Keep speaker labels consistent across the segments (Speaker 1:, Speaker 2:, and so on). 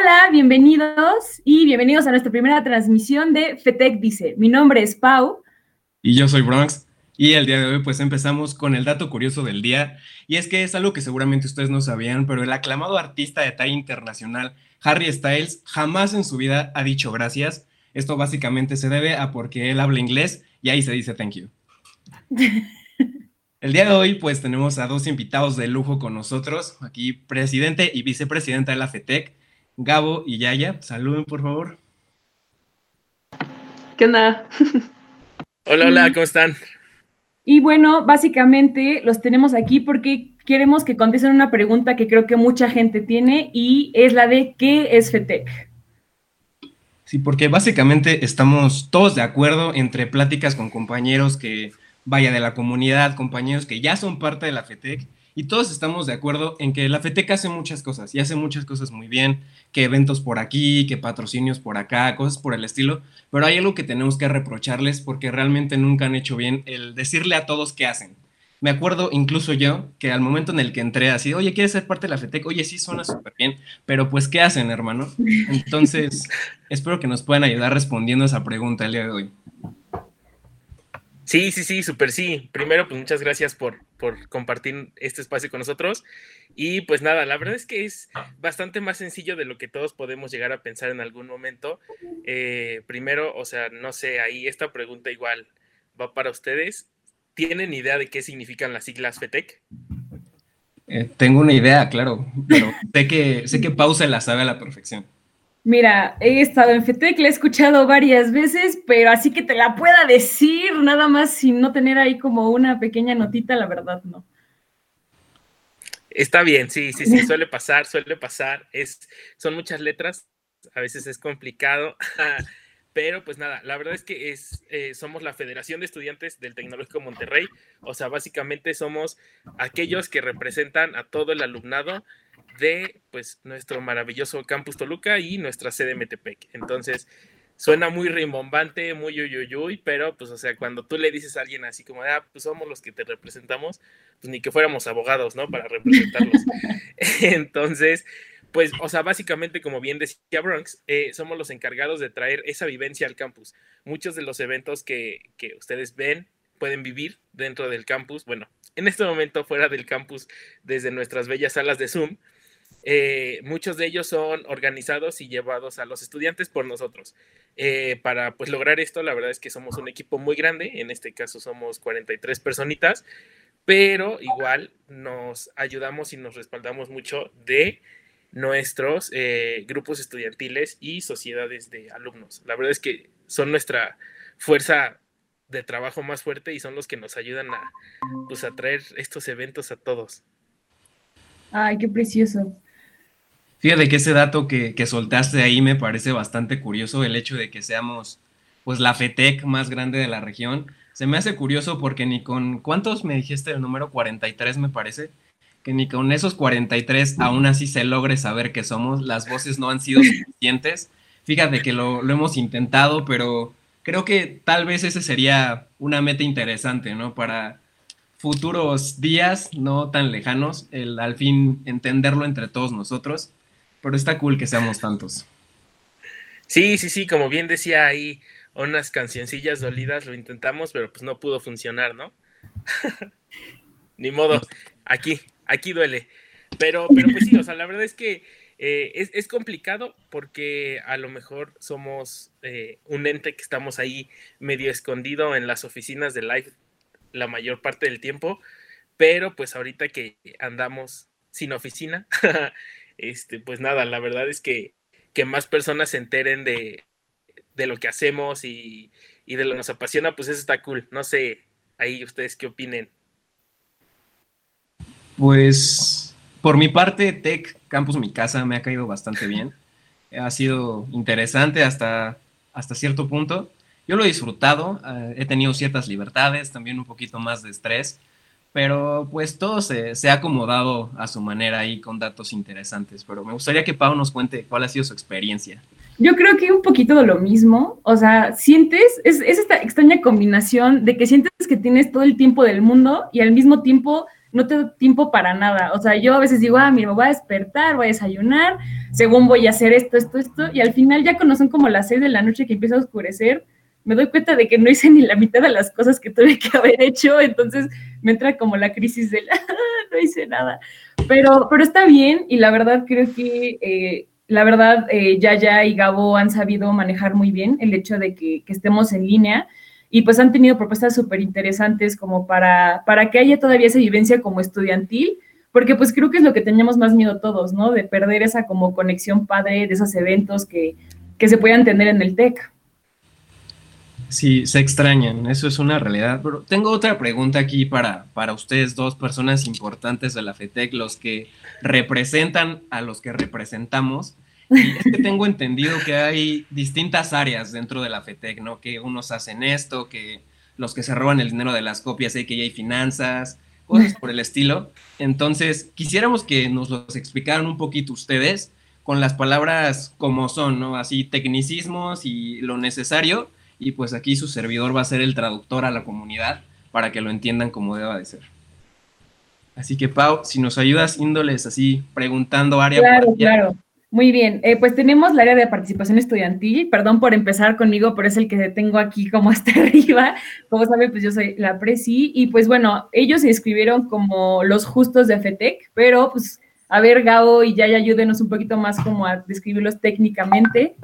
Speaker 1: Hola, bienvenidos y bienvenidos a nuestra primera transmisión de FETEC Dice. Mi nombre es Pau.
Speaker 2: Y yo soy Bronx. Y el día de hoy pues empezamos con el dato curioso del día. Y es que es algo que seguramente ustedes no sabían, pero el aclamado artista de talla internacional Harry Styles jamás en su vida ha dicho gracias. Esto básicamente se debe a porque él habla inglés y ahí se dice thank you. El día de hoy, pues tenemos a dos invitados de lujo con nosotros, aquí presidente y vicepresidenta de la FETEC, Gabo y Yaya. Saluden, por favor.
Speaker 3: ¿Qué onda?
Speaker 4: hola, hola, ¿cómo están?
Speaker 1: Y bueno, básicamente los tenemos aquí porque queremos que contesten una pregunta que creo que mucha gente tiene y es la de ¿qué es FETEC?
Speaker 2: Sí, porque básicamente estamos todos de acuerdo entre pláticas con compañeros que vaya de la comunidad, compañeros que ya son parte de la FETEC y todos estamos de acuerdo en que la FETEC hace muchas cosas y hace muchas cosas muy bien, que eventos por aquí, que patrocinios por acá, cosas por el estilo, pero hay algo que tenemos que reprocharles porque realmente nunca han hecho bien el decirle a todos qué hacen. Me acuerdo incluso yo que al momento en el que entré así, oye, ¿quieres ser parte de la FETEC? Oye, sí, suena súper bien, pero pues, ¿qué hacen, hermano? Entonces, espero que nos puedan ayudar respondiendo a esa pregunta el día de hoy.
Speaker 4: Sí, sí, sí, súper sí. Primero, pues muchas gracias por, por compartir este espacio con nosotros. Y pues nada, la verdad es que es bastante más sencillo de lo que todos podemos llegar a pensar en algún momento. Eh, primero, o sea, no sé, ahí esta pregunta igual va para ustedes. ¿Tienen idea de qué significan las siglas FETEC?
Speaker 2: Eh, tengo una idea, claro, pero sé que, sé que Pausa la sabe a la perfección.
Speaker 1: Mira, he estado en FETEC, la he escuchado varias veces, pero así que te la pueda decir nada más sin no tener ahí como una pequeña notita, la verdad no.
Speaker 4: Está bien, sí, sí, sí, suele pasar, suele pasar. Es, son muchas letras, a veces es complicado, pero pues nada, la verdad es que es, eh, somos la Federación de Estudiantes del Tecnológico Monterrey, o sea, básicamente somos aquellos que representan a todo el alumnado de pues nuestro maravilloso campus Toluca y nuestra sede Metepec. Entonces, suena muy rimbombante, muy uyuyuy, pero pues o sea, cuando tú le dices a alguien así como, ah, pues somos los que te representamos, pues ni que fuéramos abogados, ¿no? Para representarlos. Entonces, pues, o sea, básicamente, como bien decía Bronx, eh, somos los encargados de traer esa vivencia al campus. Muchos de los eventos que, que ustedes ven pueden vivir dentro del campus, bueno, en este momento fuera del campus, desde nuestras bellas salas de Zoom, eh, muchos de ellos son organizados y llevados a los estudiantes por nosotros. Eh, para pues lograr esto, la verdad es que somos un equipo muy grande, en este caso somos 43 personitas, pero igual nos ayudamos y nos respaldamos mucho de nuestros eh, grupos estudiantiles y sociedades de alumnos. La verdad es que son nuestra fuerza de trabajo más fuerte y son los que nos ayudan a, pues, a traer estos eventos a todos.
Speaker 1: Ay, qué precioso.
Speaker 2: Fíjate que ese dato que, que, soltaste ahí me parece bastante curioso, el hecho de que seamos pues la FETEC más grande de la región. Se me hace curioso porque ni con, ¿cuántos me dijiste el número? 43 me parece. Que ni con esos 43 aún así se logre saber que somos. Las voces no han sido suficientes. Fíjate que lo, lo hemos intentado, pero creo que tal vez ese sería una meta interesante, ¿no? Para futuros días no tan lejanos, el al fin entenderlo entre todos nosotros pero está cool que seamos tantos.
Speaker 4: Sí, sí, sí, como bien decía ahí, unas cancioncillas dolidas lo intentamos, pero pues no pudo funcionar, ¿no? Ni modo, aquí, aquí duele. Pero, pero pues sí, o sea, la verdad es que eh, es, complicado porque a lo mejor somos eh, un ente que estamos ahí medio escondido en las oficinas de Live la mayor parte del tiempo, pero pues ahorita que andamos sin oficina, este, pues nada, la verdad es que, que más personas se enteren de, lo que hacemos y, de lo que nos apasiona, pues eso está cool. No sé, ahí ustedes qué opinen.
Speaker 2: Pues por mi parte, Tech Campus Mi Casa me ha caído bastante bien. Ha sido interesante hasta, hasta cierto punto. Yo lo he disfrutado, eh, he tenido ciertas libertades, también un poquito más de estrés, pero pues todo se, ha acomodado a su manera ahí con datos interesantes. Pero me gustaría que Pau nos cuente cuál ha sido su experiencia.
Speaker 1: Yo creo que un poquito de lo mismo, o sea, sientes, es, esta extraña combinación de que sientes que tienes todo el tiempo del mundo y al mismo tiempo no tengo tiempo para nada. O sea, yo a veces digo, ah, mira, me voy a despertar, voy a desayunar, según voy a hacer esto, esto, esto, y al final ya son como las seis de la noche que empieza a oscurecer, me doy cuenta de que no hice ni la mitad de las cosas que tuve que haber hecho, entonces me entra como la crisis de, ah, no hice nada. Pero, pero está bien y la verdad creo que, eh, la verdad, eh, Yaya y Gabo han sabido manejar muy bien el hecho de que, que estemos en línea y pues han tenido propuestas súper interesantes como para, para que haya todavía esa vivencia como estudiantil, porque pues creo que es lo que teníamos más miedo todos, ¿no? De perder esa como conexión padre de esos eventos que, que se puedan tener en el TEC.
Speaker 2: Sí, se extrañan, eso es una realidad. Pero tengo otra pregunta aquí para, para ustedes, dos personas importantes de la FETEC, los que representan a los que representamos. Y es que tengo entendido que hay distintas áreas dentro de la FETEC, ¿no? Que unos hacen esto, que los que se roban el dinero de las copias, hay que ya hay finanzas, cosas por el estilo. Entonces, quisiéramos que nos los explicaran un poquito ustedes con las palabras como son, ¿no? Así, tecnicismos y lo necesario. Y pues aquí su servidor va a ser el traductor a la comunidad para que lo entiendan como deba de ser. Así que, Pau, si nos ayudas índoles así, preguntando área
Speaker 1: claro, por área. Claro, muy bien, eh, pues tenemos el área de participación estudiantil, perdón por empezar conmigo, pero es el que tengo aquí como hasta arriba. Como saben, pues yo soy la presi y pues bueno, ellos se inscribieron como los justos de FETEC, pero pues a ver, Gabo y Yaya, ayúdenos un poquito más como a describirlos técnicamente.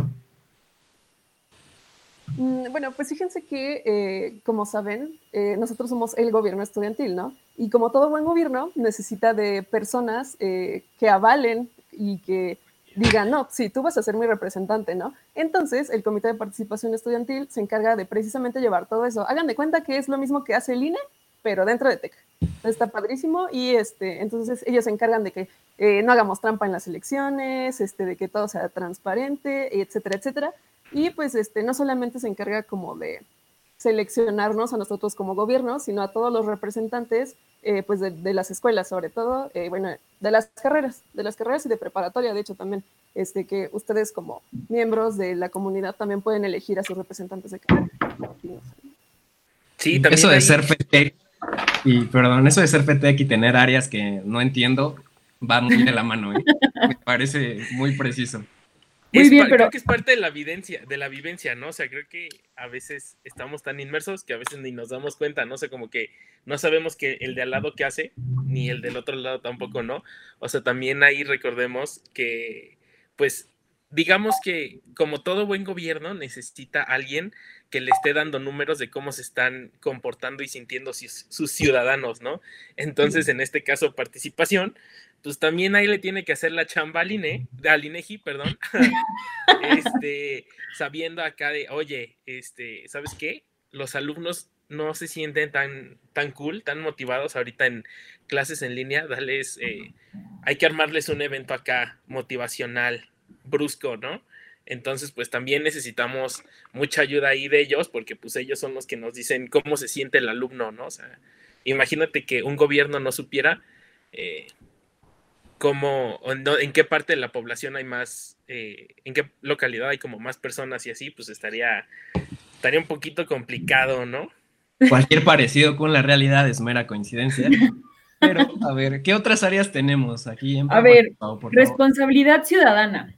Speaker 3: Mm, bueno, pues fíjense que, eh, como saben, eh, nosotros somos el gobierno estudiantil, ¿no? Y como todo buen gobierno, necesita de personas que avalen y que digan, no, sí, tú vas a ser mi representante, ¿no? Entonces, el Comité de Participación Estudiantil se encarga de precisamente llevar todo eso. Hagan de cuenta que es lo mismo que hace el INE, pero dentro de TEC. Está padrísimo y este, entonces ellos se encargan de que eh, no hagamos trampa en las elecciones, este, de que todo sea transparente, etcétera, etcétera. Y pues este, no solamente se encarga como de seleccionarnos a nosotros como gobierno, sino a todos los representantes eh, pues de, las escuelas, sobre todo, eh, bueno, de las carreras, de las carreras y de preparatoria, de hecho también, este, que ustedes como miembros de la comunidad también pueden elegir a sus representantes de carrera.
Speaker 2: Sí, también eso de ser FETEC, y perdón, eso de ser FETEC y tener áreas que no entiendo, va muy de la mano, ¿eh? me parece muy preciso.
Speaker 4: Muy bien, pero... Creo que es parte de la vivencia, de la vivencia, ¿no? O sea, creo que a veces estamos tan inmersos que a veces ni nos damos cuenta, ¿no? O sea, como que no sabemos que el de al lado qué hace, ni el del otro lado tampoco, ¿no? O sea, también ahí recordemos que, pues, digamos que como todo buen gobierno necesita alguien que le esté dando números de cómo se están comportando y sintiendo sus ciudadanos, ¿no? Entonces, en este caso, participación, pues también ahí le tiene que hacer la chamba al, INE, al INEGI, perdón, este, sabiendo acá de, oye, este, ¿sabes qué? Los alumnos no se sienten tan, tan cool, tan motivados ahorita en clases en línea, dales, eh, hay que armarles un evento acá motivacional, brusco, ¿no? Entonces, pues también necesitamos mucha ayuda ahí de ellos, porque pues ellos son los que nos dicen cómo se siente el alumno, ¿no? O sea, imagínate que un gobierno no supiera, eh, cómo, en qué parte de la población hay más, eh, en qué localidad hay como más personas y así, pues estaría, estaría un poquito complicado, ¿no?
Speaker 2: Cualquier parecido con la realidad es mera coincidencia. Pero, a ver, ¿qué otras áreas tenemos aquí?
Speaker 1: En a ver, responsabilidad ciudadana.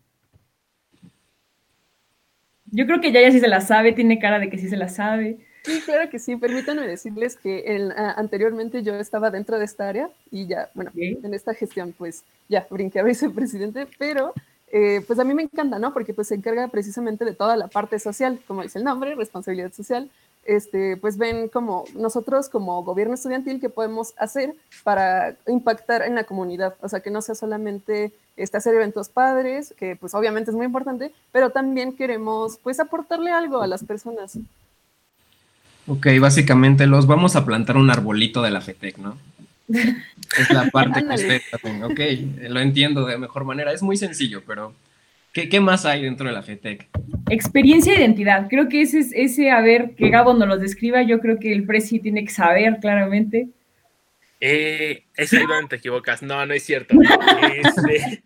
Speaker 1: Yo creo que ya, ya sí se la sabe, tiene cara de que sí se la sabe.
Speaker 3: Sí, claro que sí. Permítanme decirles que anteriormente yo estaba dentro de esta área y ya, bueno, en esta gestión pues ya brinqué a vicepresidente, pero eh, pues a mí me encanta, ¿no? Porque pues se encarga precisamente de toda la parte social, como dice el nombre, responsabilidad social. Este, pues ven como nosotros como gobierno estudiantil qué podemos hacer para impactar en la comunidad, o sea, que no sea solamente este, hacer eventos padres, que pues obviamente es muy importante, pero también queremos pues aportarle algo a las personas.
Speaker 2: Ok, básicamente los vamos a plantar un arbolito de la FETEC, ¿no? Es la parte que usted también. Ok, lo entiendo de mejor manera. Es muy sencillo, pero ¿qué, más hay dentro de la FETEC?
Speaker 1: Experiencia e identidad. Creo que ese es ese, a ver, que Gabo nos lo describa. Yo creo que el Presi tiene que saber claramente.
Speaker 4: Eh, es ahí donde te equivocas. No, no es cierto. Este,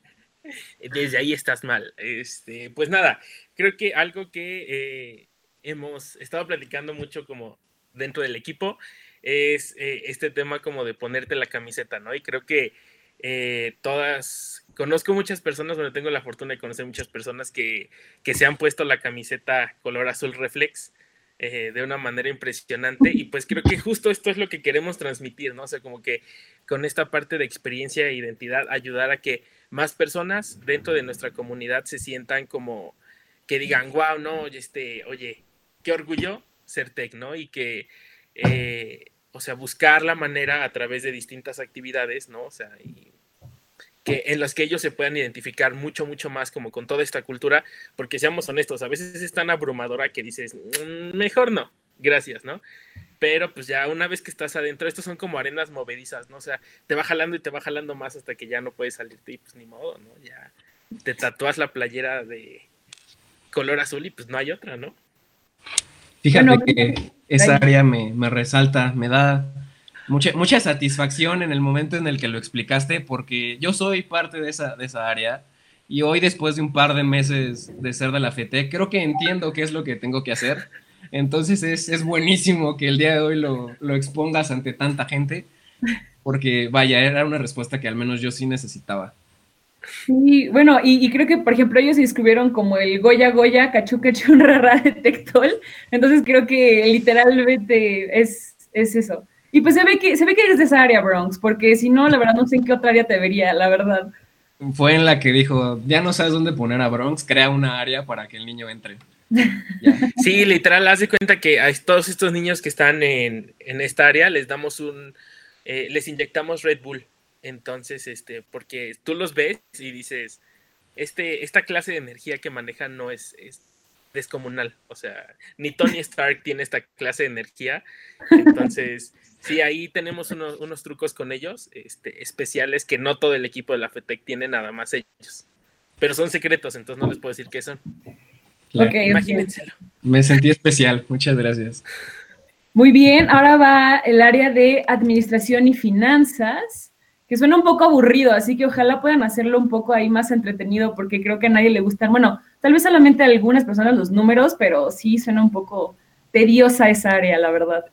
Speaker 4: desde ahí estás mal. Este, pues nada, creo que algo que eh, hemos estado platicando mucho como dentro del equipo es eh, este tema como de ponerte la camiseta, ¿no? Y creo que eh, todas, conozco muchas personas, bueno, tengo la fortuna de conocer muchas personas que, que se han puesto la camiseta color azul reflex eh, de una manera impresionante y pues creo que justo esto es lo que queremos transmitir, ¿no? O sea, como que con esta parte de experiencia e identidad ayudar a que más personas dentro de nuestra comunidad se sientan como que digan, wow, no, este, oye, qué orgullo ser tech, ¿no? Y que, eh, o sea, buscar la manera a través de distintas actividades, ¿no? O sea, y que en las que ellos se puedan identificar mucho, mucho más como con toda esta cultura, porque seamos honestos, a veces es tan abrumadora que dices, mm, mejor no, gracias, ¿no? Pero pues ya una vez que estás adentro, estos son como arenas movedizas, ¿no? O sea, te va jalando y te va jalando más hasta que ya no puedes salirte y pues ni modo, ¿no? Ya te tatúas la playera de color azul y pues no hay otra, ¿no?
Speaker 2: Fíjate que esa área me, me resalta, me da mucha, mucha satisfacción en el momento en el que lo explicaste, porque yo soy parte de esa, de esa área y hoy después de un par de meses de ser de la FETE, creo que entiendo qué es lo que tengo que hacer. Entonces es, es buenísimo que el día de hoy lo, lo, expongas ante tanta gente, porque vaya, era una respuesta que al menos yo sí necesitaba.
Speaker 1: Sí, bueno, y, y creo que, por ejemplo, ellos se inscribieron como el Goya Goya, Cachu Cachu Rara Detectol, entonces creo que literalmente es, es eso. Y pues se ve que se ve que eres de esa área, Bronx, porque si no, la verdad no sé en qué otra área te vería, la verdad.
Speaker 2: Fue en la que dijo, ya no sabes dónde poner a Bronx, crea una área para que el niño entre.
Speaker 4: Sí, literal, haz de cuenta que a todos estos niños que están en, en esta área les damos un, eh, les inyectamos Red Bull. Entonces, este, porque tú los ves y dices, este, esta clase de energía que manejan no es, es descomunal. O sea, ni Tony Stark tiene esta clase de energía. Entonces, Sí, ahí tenemos unos, unos trucos con ellos, este, especiales que no todo el equipo de la FETEC tiene, nada más ellos. Pero son secretos, entonces no les puedo decir qué son.
Speaker 1: Okay,
Speaker 4: Imagínenselo.
Speaker 2: Me sentí especial, muchas gracias.
Speaker 1: Muy bien, ahora va el área de administración y finanzas, que suena un poco aburrido, así que ojalá puedan hacerlo un poco ahí más entretenido, porque creo que a nadie le gustan, bueno, tal vez solamente a algunas personas los números, pero sí suena un poco tediosa esa área, la verdad.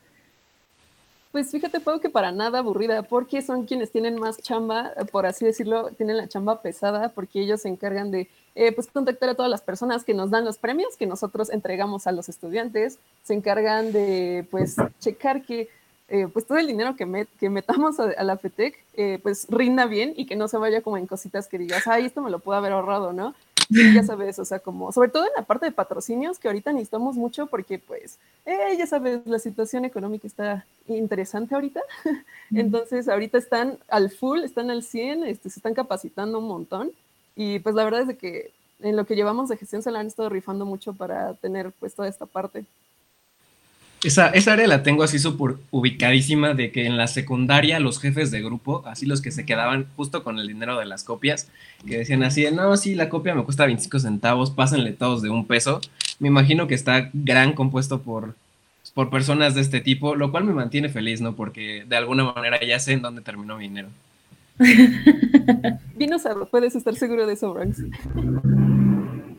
Speaker 3: Pues fíjate, puedo que para nada aburrida, porque son quienes tienen más chamba, por así decirlo, tienen la chamba pesada, porque ellos se encargan de eh, pues, contactar a todas las personas que nos dan los premios que nosotros entregamos a los estudiantes, se encargan de pues checar que eh, pues todo el dinero que, met, que metamos a, a la FETEC eh, pues rinda bien y que no se vaya como en cositas que digas, ay, esto me lo puedo haber ahorrado, ¿no? ya sabes, o sea, como, sobre todo en la parte de patrocinios, que ahorita necesitamos mucho porque, pues, eh, ya sabes, la situación económica está interesante ahorita. Entonces, ahorita están al full, están al 100, este, se están capacitando un montón. Y pues la verdad es de que en lo que llevamos de gestión se la han estado rifando mucho para tener pues toda esta parte.
Speaker 2: Esa, esa área la tengo así súper ubicadísima de que en la secundaria los jefes de grupo, así los que se quedaban justo con el dinero de las copias, que decían así, de, no, sí, la copia me cuesta 25 centavos, pásenle todos de un peso. Me imagino que está gran compuesto por, por personas de este tipo, lo cual me mantiene feliz, ¿no? Porque de alguna manera ya sé en dónde terminó mi dinero.
Speaker 3: Usado, puedes estar seguro de eso,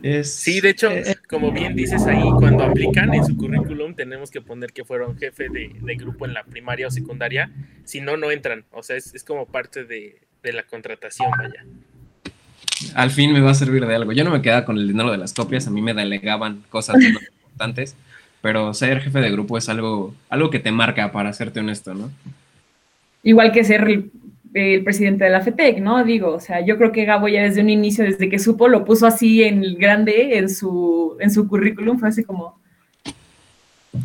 Speaker 3: Bronx
Speaker 4: sí, de hecho, eh, como bien dices ahí, cuando aplican en su currículum tenemos que poner que fueron jefe de, grupo en la primaria o secundaria, si no, no entran. O sea, es, como parte de, la contratación, vaya.
Speaker 2: Al fin me va a servir de algo. Yo no me quedaba con el dinero de las copias, a mí me delegaban cosas importantes, pero ser jefe de grupo es algo, algo que te marca, para serte honesto, ¿no?
Speaker 1: Igual que ser el presidente de la FETEC, ¿no? Digo, o sea, yo creo que Gabo ya desde un inicio, desde que supo, lo puso así en grande en su, en su currículum, fue así como...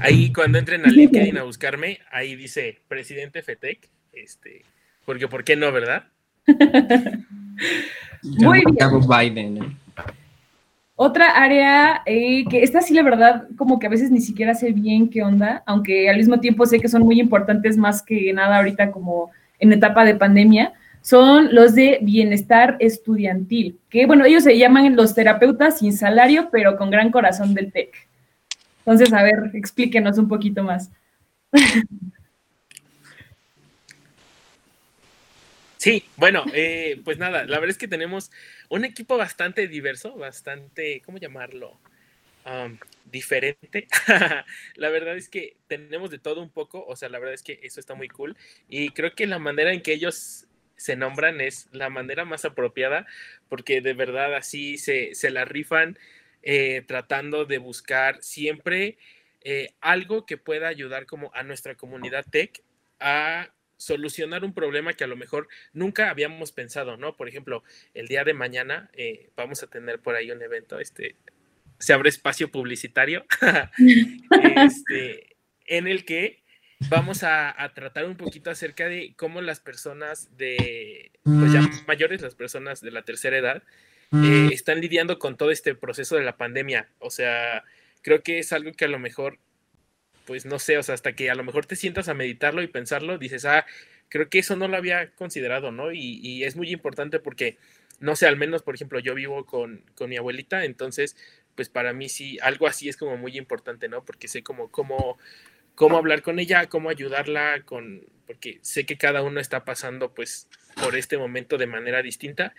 Speaker 4: Ahí cuando entren a LinkedIn a buscarme, ahí dice presidente FETEC, este, porque ¿por qué no, verdad?
Speaker 1: Muy bien. Biden. ¿eh? Otra área eh, que esta sí la verdad como que a veces ni siquiera sé bien qué onda, aunque al mismo tiempo sé que son muy importantes más que nada ahorita como en etapa de pandemia, son los de bienestar estudiantil, que bueno, ellos se llaman los terapeutas sin salario, pero con gran corazón del TEC. Entonces, a ver, explíquenos un poquito más.
Speaker 4: Sí, bueno, eh, pues nada, la verdad es que tenemos un equipo bastante diverso, bastante, ¿cómo llamarlo? Diferente. la verdad es que tenemos de todo un poco, o sea, la verdad es que eso está muy cool y creo que la manera en que ellos se nombran es la manera más apropiada porque de verdad así se, se la rifan eh, tratando de buscar siempre eh, algo que pueda ayudar como a nuestra comunidad tech a solucionar un problema que a lo mejor nunca habíamos pensado, ¿no? Por ejemplo, el día de mañana eh, vamos a tener por ahí un evento, este, se abre espacio publicitario, este, en el que vamos a, tratar un poquito acerca de cómo las personas de, pues ya mm. mayores, las personas de la tercera edad, mm. eh, están lidiando con todo este proceso de la pandemia. O sea, creo que es algo que a lo mejor, pues no sé, o sea, hasta que a lo mejor te sientas a meditarlo y pensarlo, dices, ah, creo que eso no lo había considerado, ¿no? Y, y es muy importante porque, no sé, al menos, por ejemplo, yo vivo con, con mi abuelita, entonces pues para mí sí, algo así es como muy importante, ¿no? Porque sé como cómo, cómo hablar con ella, cómo ayudarla, con, porque sé que cada uno está pasando pues por este momento de manera distinta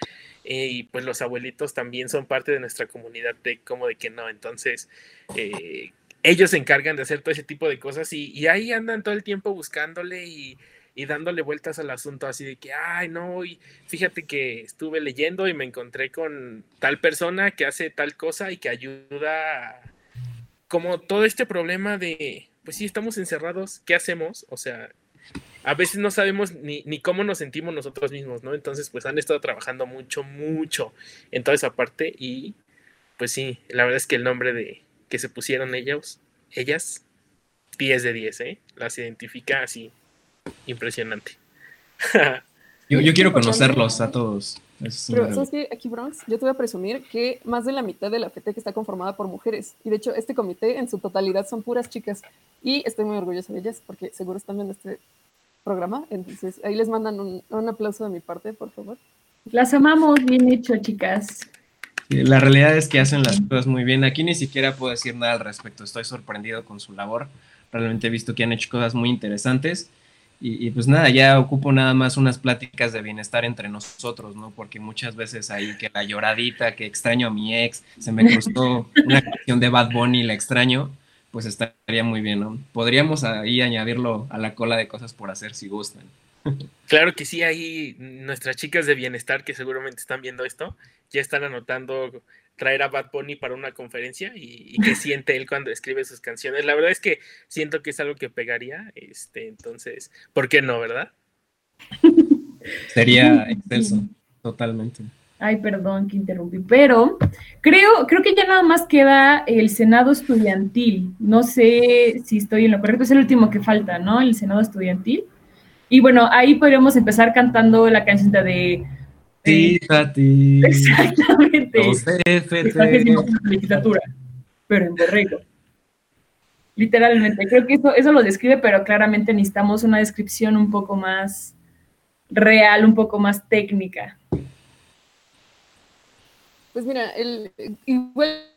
Speaker 4: eh, y pues los abuelitos también son parte de nuestra comunidad de como de que no, entonces eh, ellos se encargan de hacer todo ese tipo de cosas y, y ahí andan todo el tiempo buscándole y y dándole vueltas al asunto así de que, ay, no, y fíjate que estuve leyendo y me encontré con tal persona que hace tal cosa y que ayuda como todo este problema de, pues sí, estamos encerrados, ¿qué hacemos? O sea, a veces no sabemos ni, ni, cómo nos sentimos nosotros mismos, ¿no? Entonces, pues han estado trabajando mucho, mucho en toda esa parte y, pues sí, la verdad es que el nombre de que se pusieron ellos, ellas, 10 de 10, ¿eh? Las identifica así impresionante.
Speaker 2: yo, quiero conocerlos a todos.
Speaker 3: Pero, ¿sabes qué? Aquí, Bronx, yo te voy a presumir que más de la mitad de la FETEC está conformada por mujeres. Y de hecho, este comité en su totalidad son puras chicas. Y estoy muy orgullosa de ellas porque seguro están viendo este programa. Entonces, ahí les mandan un, un aplauso de mi parte, por favor.
Speaker 1: Las amamos, bien hecho, chicas.
Speaker 2: La realidad es que hacen las cosas muy bien. Aquí ni siquiera puedo decir nada al respecto. Estoy sorprendido con su labor. Realmente he visto que han hecho cosas muy interesantes. Y, pues nada, ya ocupo nada más unas pláticas de bienestar entre nosotros, ¿no? Porque muchas veces ahí que la lloradita, que extraño a mi ex, se me cruzó una canción de Bad Bunny, la extraño, pues estaría muy bien, ¿no? Podríamos ahí añadirlo a la cola de cosas por hacer si gustan.
Speaker 4: Claro que sí, ahí nuestras chicas de bienestar que seguramente están viendo esto, ya están anotando traer a Bad Bunny para una conferencia y, qué siente él cuando escribe sus canciones. La verdad es que siento que es algo que pegaría, este, entonces, ¿por qué no, verdad?
Speaker 2: Sería excelso, totalmente.
Speaker 1: Ay, perdón que interrumpí, pero creo, creo que ya nada más queda el Senado estudiantil. No sé si estoy en lo correcto, es el último que falta, ¿no? El Senado estudiantil. Y bueno, ahí podríamos empezar cantando la canción de
Speaker 2: Tati.
Speaker 1: Exactamente. legislatura, pero en borrego. Literalmente, creo que eso, eso lo describe, pero claramente necesitamos una descripción un poco más real, un poco más técnica.
Speaker 3: Pues mira, el, igual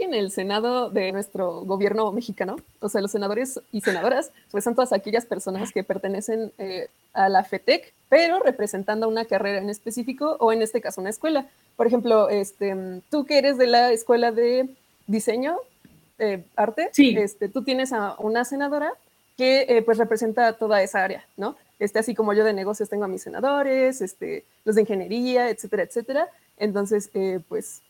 Speaker 3: en el Senado de nuestro gobierno mexicano, o sea, los senadores y senadoras, pues son todas aquellas personas que pertenecen eh, a la FETEC, pero representando una carrera en específico o en este caso una escuela. Por ejemplo, este, tú que eres de la escuela de diseño, eh, arte, este, tú tienes a una senadora que eh, pues representa toda esa área, ¿no? Este, así como yo de negocios tengo a mis senadores, este, los de ingeniería, etcétera, etcétera. Entonces, pues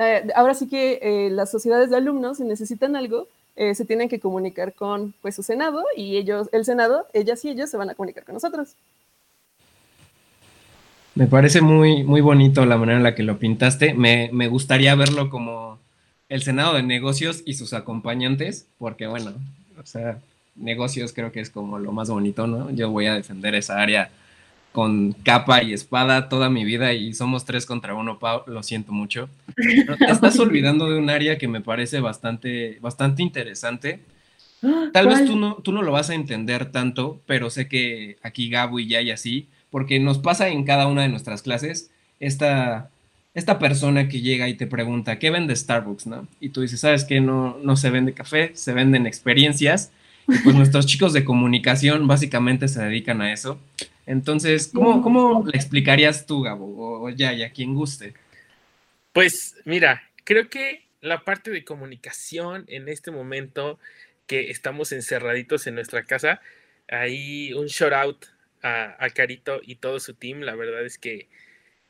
Speaker 3: eh, ahora sí que eh, las sociedades de alumnos, si necesitan algo, eh, se tienen que comunicar con pues, su Senado y ellos, el Senado, ellas y ellos se van a comunicar con nosotros.
Speaker 2: Me parece muy, muy bonito la manera en la que lo pintaste. Me, me gustaría verlo como el Senado de negocios y sus acompañantes, porque bueno, o sea, negocios creo que es como lo más bonito, ¿no? Yo voy a defender esa área con capa y espada toda mi vida y somos tres contra uno, Pau, lo siento mucho. Te estás olvidando de un área que me parece bastante, bastante interesante. Tal vez tú no, tú no lo vas a entender tanto, pero sé que aquí Gabo y ya y así, porque nos pasa en cada una de nuestras clases esta, esta persona que llega y te pregunta, ¿qué vende Starbucks? ¿no? Y tú dices, ¿sabes qué? No, no se vende café, se venden experiencias. Pues nuestros chicos de comunicación básicamente se dedican a eso. Entonces, ¿cómo, cómo le explicarías tú, Gabo? O, ya, ya, quien guste.
Speaker 4: Pues mira, creo que la parte de comunicación en este momento que estamos encerraditos en nuestra casa, ahí un shout out a, a Carito y todo su team, la verdad es que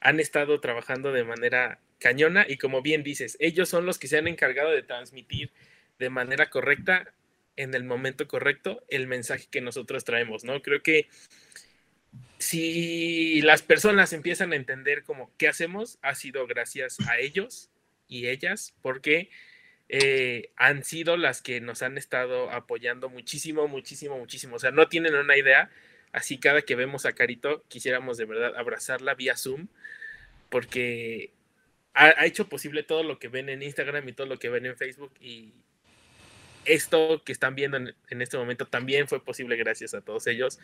Speaker 4: han estado trabajando de manera cañona y como bien dices, ellos son los que se han encargado de transmitir de manera correcta en el momento correcto el mensaje que nosotros traemos, ¿no? Creo que si las personas empiezan a entender como qué hacemos, ha sido gracias a ellos y ellas, porque eh, han sido las que nos han estado apoyando muchísimo, muchísimo, muchísimo. O sea, no tienen una idea. Así cada que vemos a Carito, quisiéramos de verdad abrazarla vía Zoom, porque ha, hecho posible todo lo que ven en Instagram y todo lo que ven en Facebook. Y esto que están viendo en, este momento también fue posible gracias a todos ellos.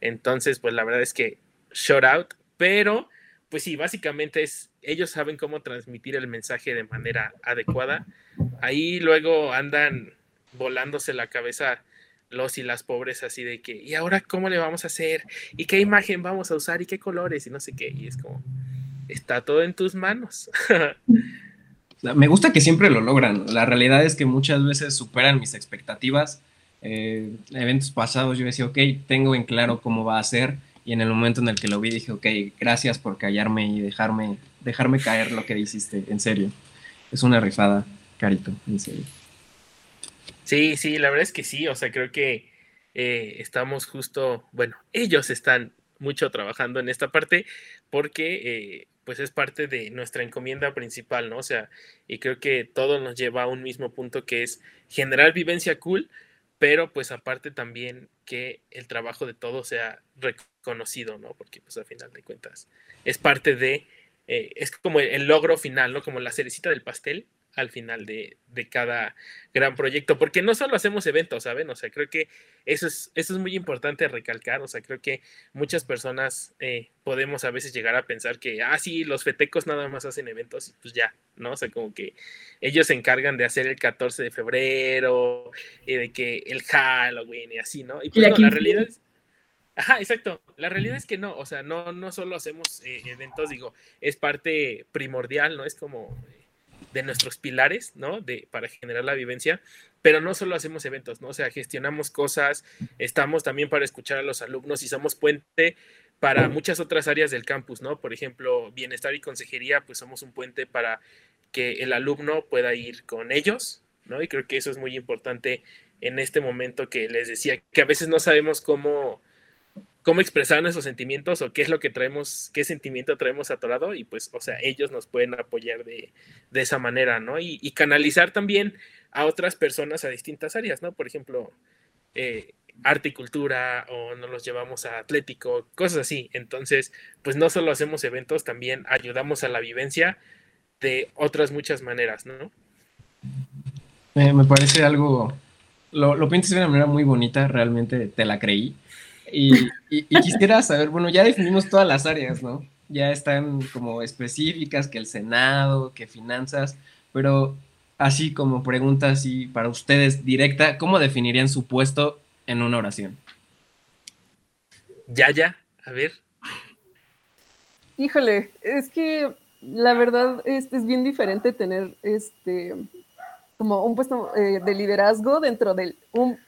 Speaker 4: Entonces, pues la verdad es que shout out, pero pues sí, básicamente es, ellos saben cómo transmitir el mensaje de manera adecuada. Ahí luego andan volándose la cabeza los y las pobres así de que, ¿y ahora cómo le vamos a hacer? ¿Y qué imagen vamos a usar? ¿Y qué colores? Y no sé qué. Y es como, está todo en tus manos.
Speaker 2: Me gusta que siempre lo logran. La realidad es que muchas veces superan mis expectativas. Eh, eventos pasados yo decía, ok, tengo en claro cómo va a ser y en el momento en el que lo vi dije, ok, gracias por callarme y dejarme, dejarme caer lo que hiciste, en serio. Es una rifada, Carito, en serio.
Speaker 4: Sí, sí, la verdad es que sí, o sea, creo que eh, estamos justo, bueno, ellos están mucho trabajando en esta parte porque eh, pues es parte de nuestra encomienda principal, ¿no? O sea, y creo que todo nos lleva a un mismo punto que es generar vivencia cool, pero pues aparte también que el trabajo de todos sea conocido, ¿no? Porque pues a final de cuentas es parte de, eh, es como el, logro final, ¿no? Como la cerecita del pastel al final de, de, cada gran proyecto, porque no solo hacemos eventos, ¿saben? O sea, creo que eso es, eso es muy importante recalcar, o sea, creo que muchas personas eh, podemos a veces llegar a pensar que, ah, sí, los fetecos nada más hacen eventos y pues ya, ¿no? O sea, como que ellos se encargan de hacer el 14 de febrero, y de que el Halloween y así, ¿no? Y pues no, la realidad es Ajá, exacto. La realidad es que no, o sea, no, no solo hacemos eh, eventos, digo, es parte primordial, ¿no? Es como de nuestros pilares, ¿no? De, para generar la vivencia, pero no solo hacemos eventos, ¿no? O sea, gestionamos cosas, estamos también para escuchar a los alumnos y somos puente para muchas otras áreas del campus, ¿no? Por ejemplo, bienestar y consejería, pues somos un puente para que el alumno pueda ir con ellos, ¿no? Y creo que eso es muy importante en este momento que les decía, que a veces no sabemos cómo cómo expresar nuestros sentimientos o qué es lo que traemos, qué sentimiento traemos atorado y pues, o sea, ellos nos pueden apoyar de, esa manera, ¿no? Y, canalizar también a otras personas a distintas áreas, ¿no? Por ejemplo, eh, arte y cultura o nos los llevamos a atlético, cosas así. Entonces, pues no solo hacemos eventos, también ayudamos a la vivencia de otras muchas maneras, ¿no?
Speaker 2: me parece algo, lo, lo piensas de una manera muy bonita, realmente te la creí. Y, quisiera saber, bueno, ya definimos todas las áreas, ¿no? Ya están como específicas, que el Senado, que finanzas, pero así como pregunta así para ustedes directa, ¿cómo definirían su puesto en una oración?
Speaker 4: Ya, ya, a ver.
Speaker 3: Híjole, es que la verdad es, es bien diferente tener este como un puesto eh, de liderazgo dentro de un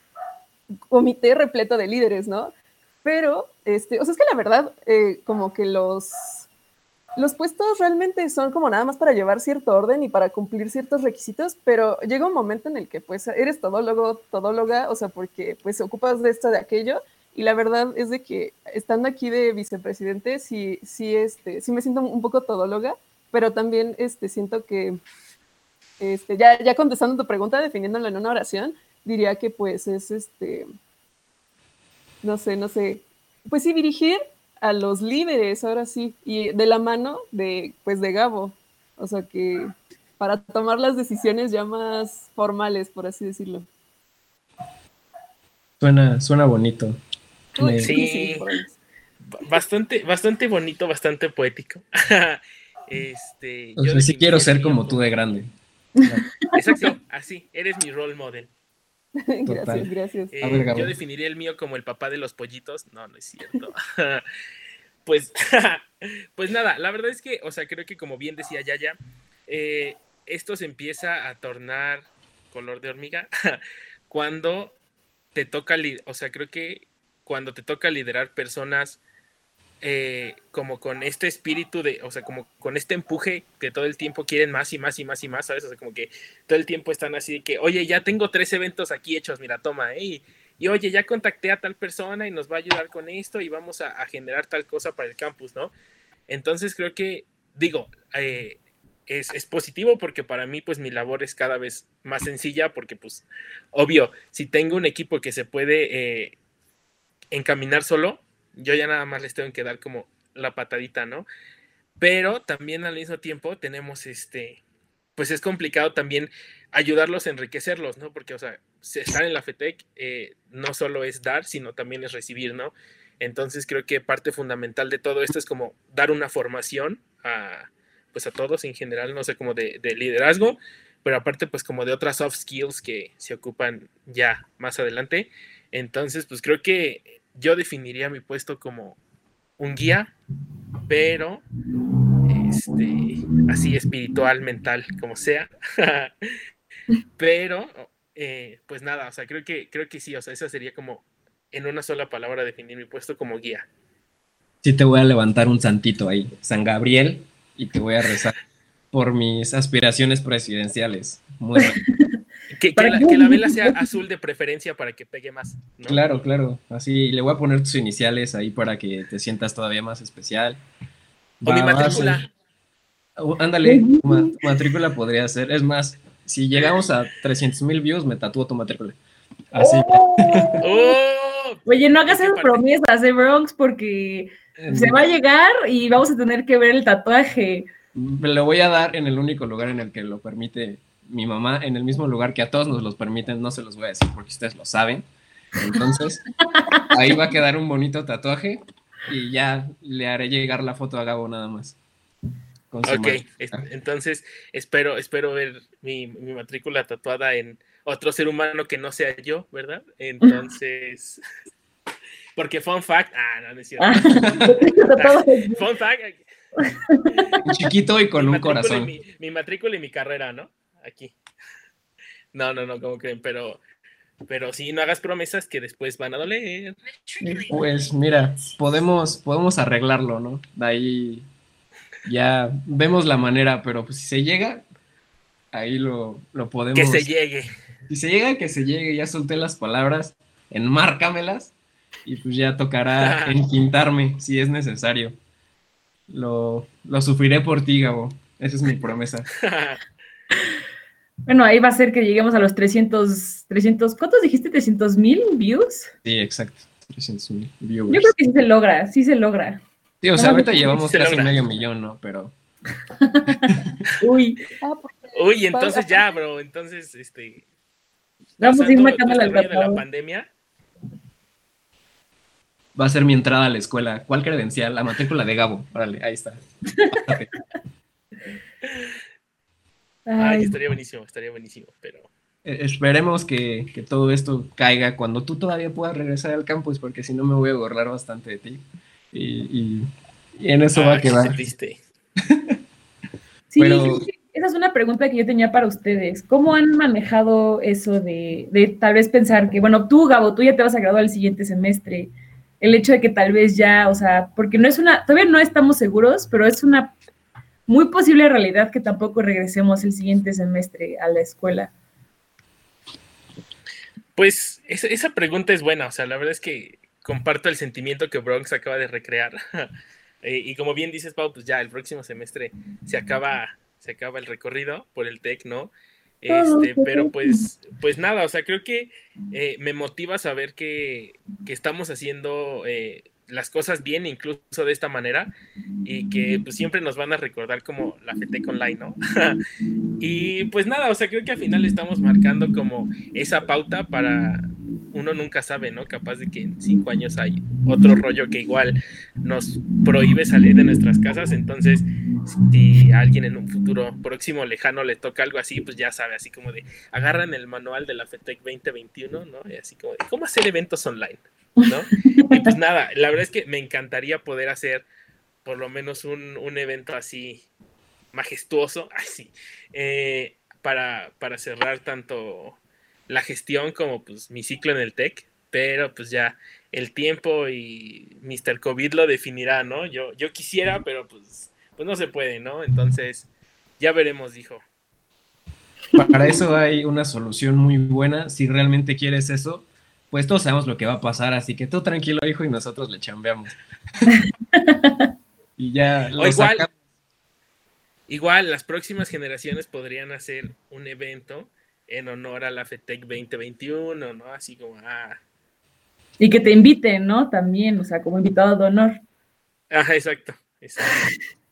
Speaker 3: comité repleto de líderes, ¿no? Pero, este, o sea, es que la verdad, eh, como que los, los puestos realmente son como nada más para llevar cierto orden y para cumplir ciertos requisitos, pero llega un momento en el que pues eres todólogo, todóloga, o sea, porque pues ocupas de esto, de aquello, y la verdad es de que estando aquí de vicepresidente, sí, sí, este, sí me siento un poco todóloga, pero también este, siento que, este, ya, ya contestando tu pregunta, definiéndolo en una oración, diría que pues es este no sé, no sé, pues sí, dirigir a los líderes, ahora sí, y de la mano de, pues de Gabo, o sea que para tomar las decisiones ya más formales, por así decirlo.
Speaker 2: Suena, suena bonito.
Speaker 4: sí, bastante, bastante bonito, bastante poético. este,
Speaker 2: yo sí quiero ser como tú de grande.
Speaker 4: Exacto, así, eres mi role model.
Speaker 3: gracias, gracias.
Speaker 4: Eh, yo definiría el mío como el papá de los pollitos. No, no es cierto. pues, pues nada, la verdad es que, o sea, creo que como bien decía Yaya, eh, esto se empieza a tornar color de hormiga cuando te toca, o sea, creo que cuando te toca liderar personas eh, como con este espíritu de, o sea, como con este empuje que todo el tiempo quieren más y más y más y más, ¿sabes? O sea, como que todo el tiempo están así de que, oye, ya tengo tres eventos aquí hechos, mira, toma, ¿eh? Y, oye, ya contacté a tal persona y nos va a ayudar con esto y vamos a, generar tal cosa para el campus, ¿no? Entonces creo que, digo, eh, es, es, positivo porque para mí, pues mi labor es cada vez más sencilla porque, pues, obvio, si tengo un equipo que se puede eh, encaminar solo, yo ya nada más les tengo que dar como la patadita, ¿no? Pero también al mismo tiempo tenemos este, pues es complicado también ayudarlos a enriquecerlos, ¿no? Porque, o sea, estar en la FETEC eh, no solo es dar, sino también es recibir, ¿no? Entonces creo que parte fundamental de todo esto es como dar una formación a, pues a todos en general, no sé, como de, de liderazgo, pero aparte pues como de otras soft skills que se ocupan ya más adelante. Entonces, pues creo que yo definiría mi puesto como un guía, pero este, así espiritual, mental, como sea. pero, eh, pues nada, o sea, creo que, creo que sí, o sea, esa sería como en una sola palabra definir mi puesto como guía.
Speaker 2: Sí, te voy a levantar un santito ahí, San Gabriel, y te voy a rezar por mis aspiraciones presidenciales. Muy
Speaker 4: que, la, vela sea azul de preferencia para que pegue más.
Speaker 2: Claro, claro. Así le voy a poner tus iniciales ahí para que te sientas todavía más especial.
Speaker 4: O mi matrícula.
Speaker 2: Uh, ándale, tu, matrícula podría ser. Es más, si llegamos a 300 mil views, me tatúo tu matrícula. Así.
Speaker 1: Oh. Oye, no hagas esas promesas, ¿eh, Bronx? Porque se va a llegar y vamos a tener que ver el tatuaje.
Speaker 2: Me lo voy a dar en el único lugar en el que lo permite mi mamá en el mismo lugar que a todos nos los permiten, no se los voy a decir porque ustedes lo saben. Entonces, ahí va a quedar un bonito tatuaje y ya le haré llegar la foto a Gabo nada más.
Speaker 4: Ok, entonces espero, espero ver mi, matrícula tatuada en otro ser humano que no sea yo, ¿verdad? Entonces, porque fun fact, ah, no, no es cierto. fun fact.
Speaker 2: Chiquito y con un corazón.
Speaker 4: mi matrícula y mi carrera, ¿no? Aquí. No, no, no, como creen, pero, pero sí, no hagas promesas que después van a doler.
Speaker 2: Pues mira, podemos, podemos arreglarlo, ¿no? De ahí ya vemos la manera, pero pues si se llega, ahí lo, lo podemos.
Speaker 4: Que se llegue.
Speaker 2: Si se llega, que se llegue, ya solté las palabras, enmárcamelas y pues ya tocará enquintarme si es necesario. Lo, lo sufriré por ti, Gabo. Esa es mi promesa.
Speaker 1: Bueno, ahí va a ser que lleguemos a los 300, 300, ¿cuántos dijiste? ¿300 mil views?
Speaker 2: Sí, exacto, 300 mil views.
Speaker 1: Yo creo que sí se logra, sí se logra.
Speaker 2: Sí, o sea, ahorita llevamos casi medio millón, ¿no? Pero...
Speaker 1: Uy.
Speaker 4: Uy, entonces ya, bro, entonces, este...
Speaker 1: Vamos a ir marcando la,
Speaker 4: de la pandemia.
Speaker 2: Va a ser mi entrada a la escuela. ¿Cuál credencial? La matrícula de Gabo. Órale, ahí está.
Speaker 4: Ay, estaría buenísimo, estaría buenísimo, pero...
Speaker 2: Eh, esperemos que, todo esto caiga cuando tú todavía puedas regresar al campus, porque si no me voy a borrar bastante de ti. Y, en eso va a ah, quedar.
Speaker 1: sí, esa es una pregunta que yo tenía para ustedes. ¿Cómo han manejado eso de, de, tal vez pensar que, bueno, tú, Gabo, tú ya te vas a graduar el siguiente semestre? El hecho de que tal vez ya, o sea, porque no es una, todavía no estamos seguros, pero es una muy posible realidad que tampoco regresemos el siguiente semestre a la escuela.
Speaker 4: Pues esa, pregunta es buena, o sea, la verdad es que comparto el sentimiento que Bronx acaba de recrear. Eh, y como bien dices, Pau, pues ya el próximo semestre se acaba, se acaba el recorrido por el TEC, ¿no? Este, pero pues, pues nada, o sea, creo que eh, me motiva saber que, que estamos haciendo eh, las cosas bien, incluso de esta manera, y que pues siempre nos van a recordar como la FETEC Online, ¿no? y pues nada, o sea, creo que al final estamos marcando como esa pauta para, uno nunca sabe, ¿no? Capaz de que en cinco años hay otro rollo que igual nos prohíbe salir de nuestras casas, entonces si a alguien en un futuro próximo lejano le toca algo así, pues ya sabe, así como de, agarran el manual de la FETEC 2021, ¿no? Y así como de, ¿cómo hacer eventos online? ¿No? Y pues nada, la verdad es que me encantaría poder hacer por lo menos un, evento así majestuoso, ay, eh, para, para cerrar tanto la gestión como pues mi ciclo en el TEC, pero pues ya el tiempo y Mr. COVID lo definirá, ¿no? Yo, yo quisiera, pero pues, pues no se puede, ¿no? Entonces, ya veremos, dijo.
Speaker 2: Para eso hay una solución muy buena. Si realmente quieres eso, pues todos sabemos lo que va a pasar, así que tú tranquilo, hijo, y nosotros le chambeamos. y ya
Speaker 4: lo igual, igual, las próximas generaciones podrían hacer un evento en honor a la FETEC 2021, ¿no? Así como, ah.
Speaker 1: Y que te inviten, ¿no? También, o sea, como invitado de honor.
Speaker 4: Ajá, exacto.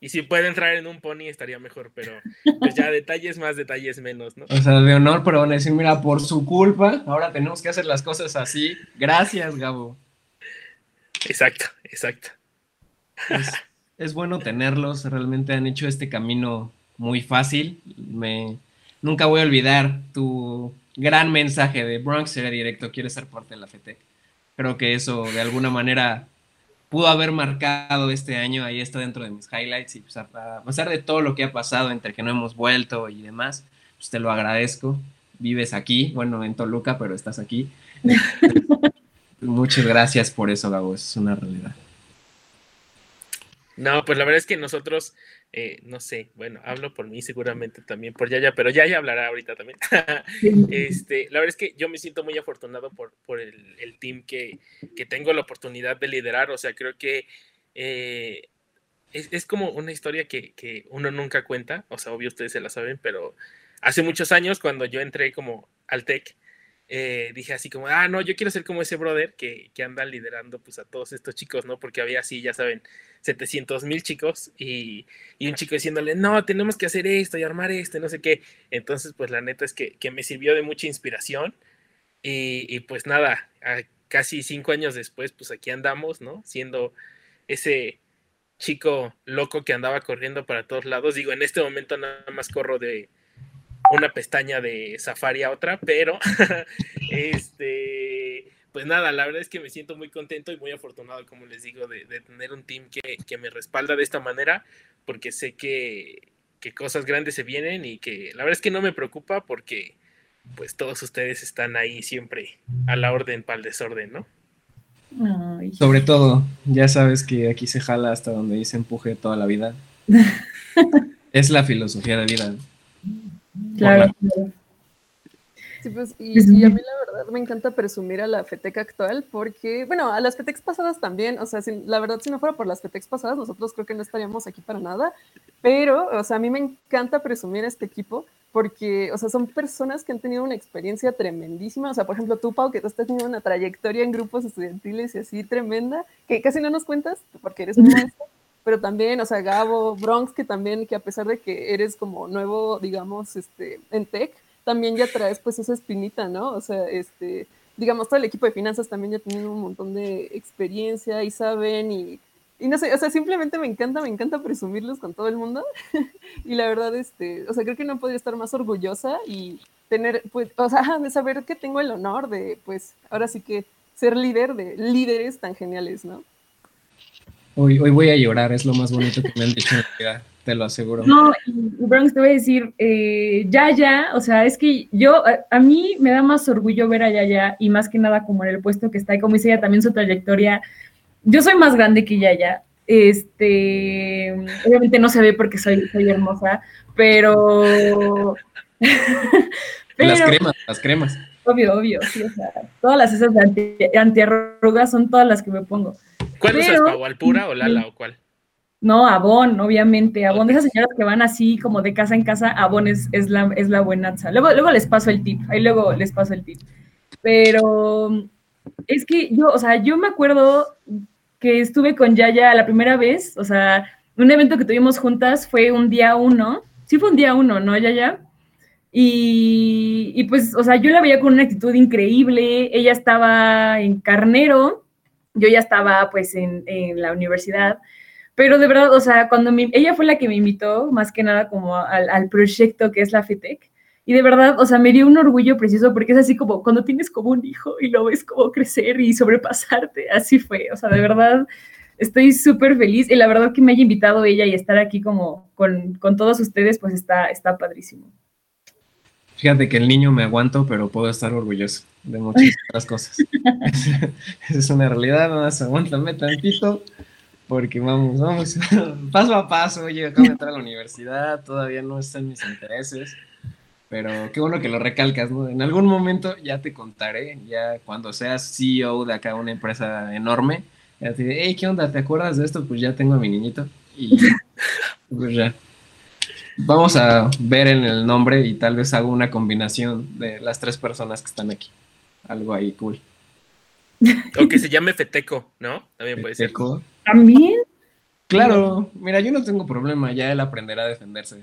Speaker 4: Y si puede entrar en un pony estaría mejor, pero pues ya detalles más, detalles menos, ¿no?
Speaker 2: O sea, de honor, pero van a decir, mira, por su culpa, ahora tenemos que hacer las cosas así. Gracias, Gabo.
Speaker 4: Exacto, exacto.
Speaker 2: Es, bueno tenerlos, realmente han hecho este camino muy fácil. Me, nunca voy a olvidar tu gran mensaje de Bronx será directo, quiere ser parte de la FT. Creo que eso de alguna manera pudo haber marcado este año, ahí está dentro de mis highlights y pues a, pesar de todo lo que ha pasado entre que no hemos vuelto y demás, pues te lo agradezco. Vives aquí, bueno, en Toluca, pero estás aquí. Muchas gracias por eso, Gabo, es una realidad.
Speaker 4: No, pues la verdad es que nosotros, eh, no sé, bueno, hablo por mí seguramente también por Yaya, pero Yaya hablará ahorita también. este, la verdad es que yo me siento muy afortunado por, por el, team que, que, tengo la oportunidad de liderar, o sea, creo que eh, es, es, como una historia que, que, uno nunca cuenta, o sea, obvio ustedes se la saben, pero hace muchos años cuando yo entré como al TEC, eh, dije así como, ah, no, yo quiero ser como ese brother que, que anda liderando pues a todos estos chicos, ¿no? Porque había así, ya saben, 700 mil chicos y, y, un chico diciéndole, no, tenemos que hacer esto y armar esto, no sé qué. Entonces, pues la neta es que, que me sirvió de mucha inspiración y, pues nada, casi cinco años después, pues aquí andamos, ¿no? Siendo ese chico loco que andaba corriendo para todos lados. Digo, en este momento nada más corro de una pestaña de Safari a otra, pero este, pues nada, la verdad es que me siento muy contento y muy afortunado, como les digo, de, tener un team que, me respalda de esta manera, porque sé que, cosas grandes se vienen y que la verdad es que no me preocupa porque pues todos ustedes están ahí siempre a la orden para el desorden, ¿no?
Speaker 2: Sobre todo, ya sabes que aquí se jala hasta donde dice empuje toda la vida. es la filosofía de vida.
Speaker 3: Claro. Sí, pues, y, a mí la verdad me encanta presumir a la FETEC actual porque, bueno, a las FETECs pasadas también, o sea, la verdad si no fuera por las FETECs pasadas, nosotros creo que no estaríamos aquí para nada, pero, o sea, a mí me encanta presumir a este equipo porque, o sea, son personas que han tenido una experiencia tremendísima, o sea, por ejemplo, tú, Pau, que tú estás teniendo una trayectoria en grupos estudiantiles y así tremenda, que casi no nos cuentas porque eres un maestro, pero también, o sea, Gabo, Bronx, que también, que a pesar de que eres como nuevo, digamos, este, en tech, también ya traes pues esa espinita, ¿no? O sea, este, digamos, todo el equipo de finanzas también ya tienen un montón de experiencia y saben y, y no sé, o sea, simplemente me encanta, me encanta presumirlos con todo el mundo y la verdad, este, o sea, creo que no podría estar más orgullosa y tener, pues, o sea, de saber que tengo el honor de, pues, ahora sí que ser líder de líderes tan geniales, ¿no?
Speaker 2: Hoy, hoy voy a llorar, es lo más bonito que me han dicho en la vida, te lo aseguro.
Speaker 1: No, y Bronx, te voy a decir, eh, Yaya, o sea, es que yo, a, mí me da más orgullo ver a Yaya y más que nada como en el puesto que está y como dice ella también su trayectoria. Yo soy más grande que Yaya, este, obviamente no se ve porque soy, soy hermosa, pero...
Speaker 2: las cremas, las cremas.
Speaker 1: Obvio, obvio, sí, o sea, todas las esas de anti, antiarrugas son todas las que me pongo.
Speaker 4: ¿Cuál Pero, usas, Pau? ¿Alpura o Lala o cuál?
Speaker 1: No, Avon, obviamente. Avon, de esas señoras que van así como de casa en casa, Avon es, es, la, es la buenaza. Luego, luego les paso el tip, ahí luego les paso el tip. Pero es que yo, o sea, yo me acuerdo que estuve con Yaya la primera vez, o sea, un evento que tuvimos juntas fue un día uno, sí fue un día uno, ¿no, Yaya? Y, y pues, o sea, yo la veía con una actitud increíble, ella estaba en carnero, yo ya estaba pues en, la universidad, pero de verdad, o sea, cuando ella fue la que me invitó, más que nada como al, proyecto que es la FITEC, y de verdad, o sea, me dio un orgullo preciso porque es así como cuando tienes como un hijo y lo ves como crecer y sobrepasarte, así fue, o sea, de verdad, estoy súper feliz y la verdad que me haya invitado ella y estar aquí como con, con todos ustedes, pues está, está padrísimo.
Speaker 2: Fíjate que el niño me aguanto, pero puedo estar orgulloso de muchas otras cosas. Esa es una realidad, nada más aguántame tantito, porque vamos, vamos, paso a paso, oye, acabo de entrar a la universidad, todavía no están mis intereses, pero qué bueno que lo recalcas, ¿no? En algún momento ya te contaré, ya cuando seas CEO de acá una empresa enorme, ya te diré, hey, ¿qué onda? ¿Te acuerdas de esto? Pues ya tengo a mi niñito y pues ya. Vamos a ver en el nombre y tal vez hago una combinación de las tres personas que están aquí. Algo ahí cool.
Speaker 4: O que se llame Feteco, ¿no? También puede ser.
Speaker 1: ¿También?
Speaker 2: Claro, mira, yo no tengo problema, ya él aprenderá a defenderse.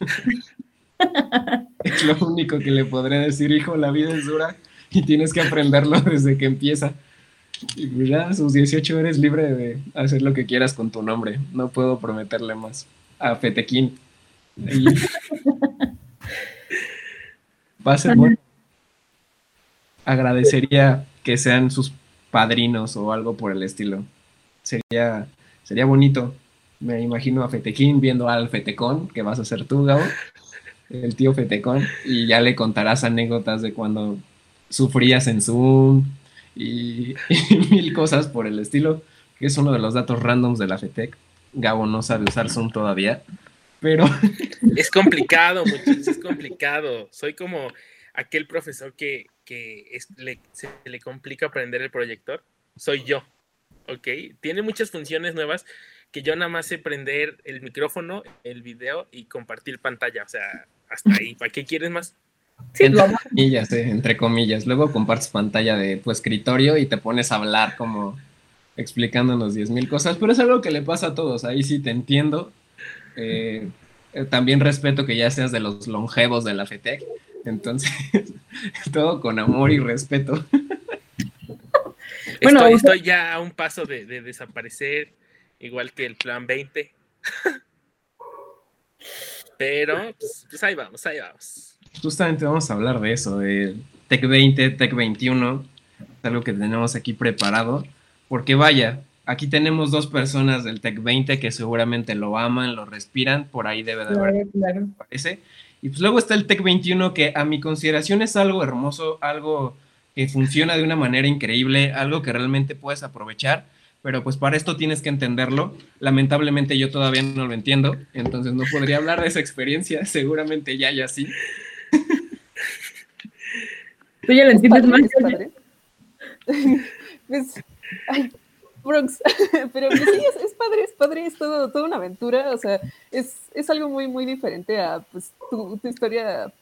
Speaker 2: es lo único que le podré decir, hijo, la vida es dura y tienes que aprenderlo desde que empieza. Y pues ya a sus 18 eres libre de hacer lo que quieras con tu nombre. No puedo prometerle más. A Fetequín. Va a ser bueno. Agradecería que sean sus padrinos o algo por el estilo. Sería, sería bonito. Me imagino a Fetequín viendo al Fetecón, que vas a ser tú, Gabo, el tío Fetecón, y ya le contarás anécdotas de cuando sufrías en Zoom y, mil cosas por el estilo, que es uno de los datos randoms de la FETEC. Gabo no sabe usar Zoom todavía, pero...
Speaker 4: Es complicado, muchachos, es complicado. Soy como aquel profesor que, que se le complica aprender el proyector. Soy yo, ¿ok? Tiene muchas funciones nuevas que yo nada más sé prender el micrófono, el video y compartir pantalla. O sea, hasta ahí. ¿Para qué quieres más?
Speaker 2: entre comillas, eh, entre comillas. Luego compartes pantalla de tu escritorio y te pones a hablar como explicándonos 10.000 cosas, pero es algo que le pasa a todos. Ahí sí te entiendo. Eh, también respeto que ya seas de los longevos de la FETEC, entonces todo con amor y respeto.
Speaker 4: bueno, estoy, ya a un paso de, desaparecer, igual que el plan 20. Pero, pues, pues, ahí vamos, ahí vamos.
Speaker 2: Justamente vamos a hablar de eso, de Tech 20, Tech 21, es algo que tenemos aquí preparado, porque vaya, Aquí tenemos dos personas del Tech 20 que seguramente lo aman, lo respiran, por ahí debe de haber, claro. parece. Y pues luego está el Tech 21 que a mi consideración es algo hermoso, algo que funciona de una manera increíble, algo que realmente puedes aprovechar, pero pues para esto tienes que entenderlo. Lamentablemente yo todavía no lo entiendo, entonces no podría hablar de esa experiencia, seguramente ya y así.
Speaker 1: Tú ya lo entiendes más.
Speaker 3: Pues, ay, Bronx, pero pues sí, es, padre, es padre, es todo, toda una aventura, o sea, es, es algo muy, muy diferente a pues, tu, historia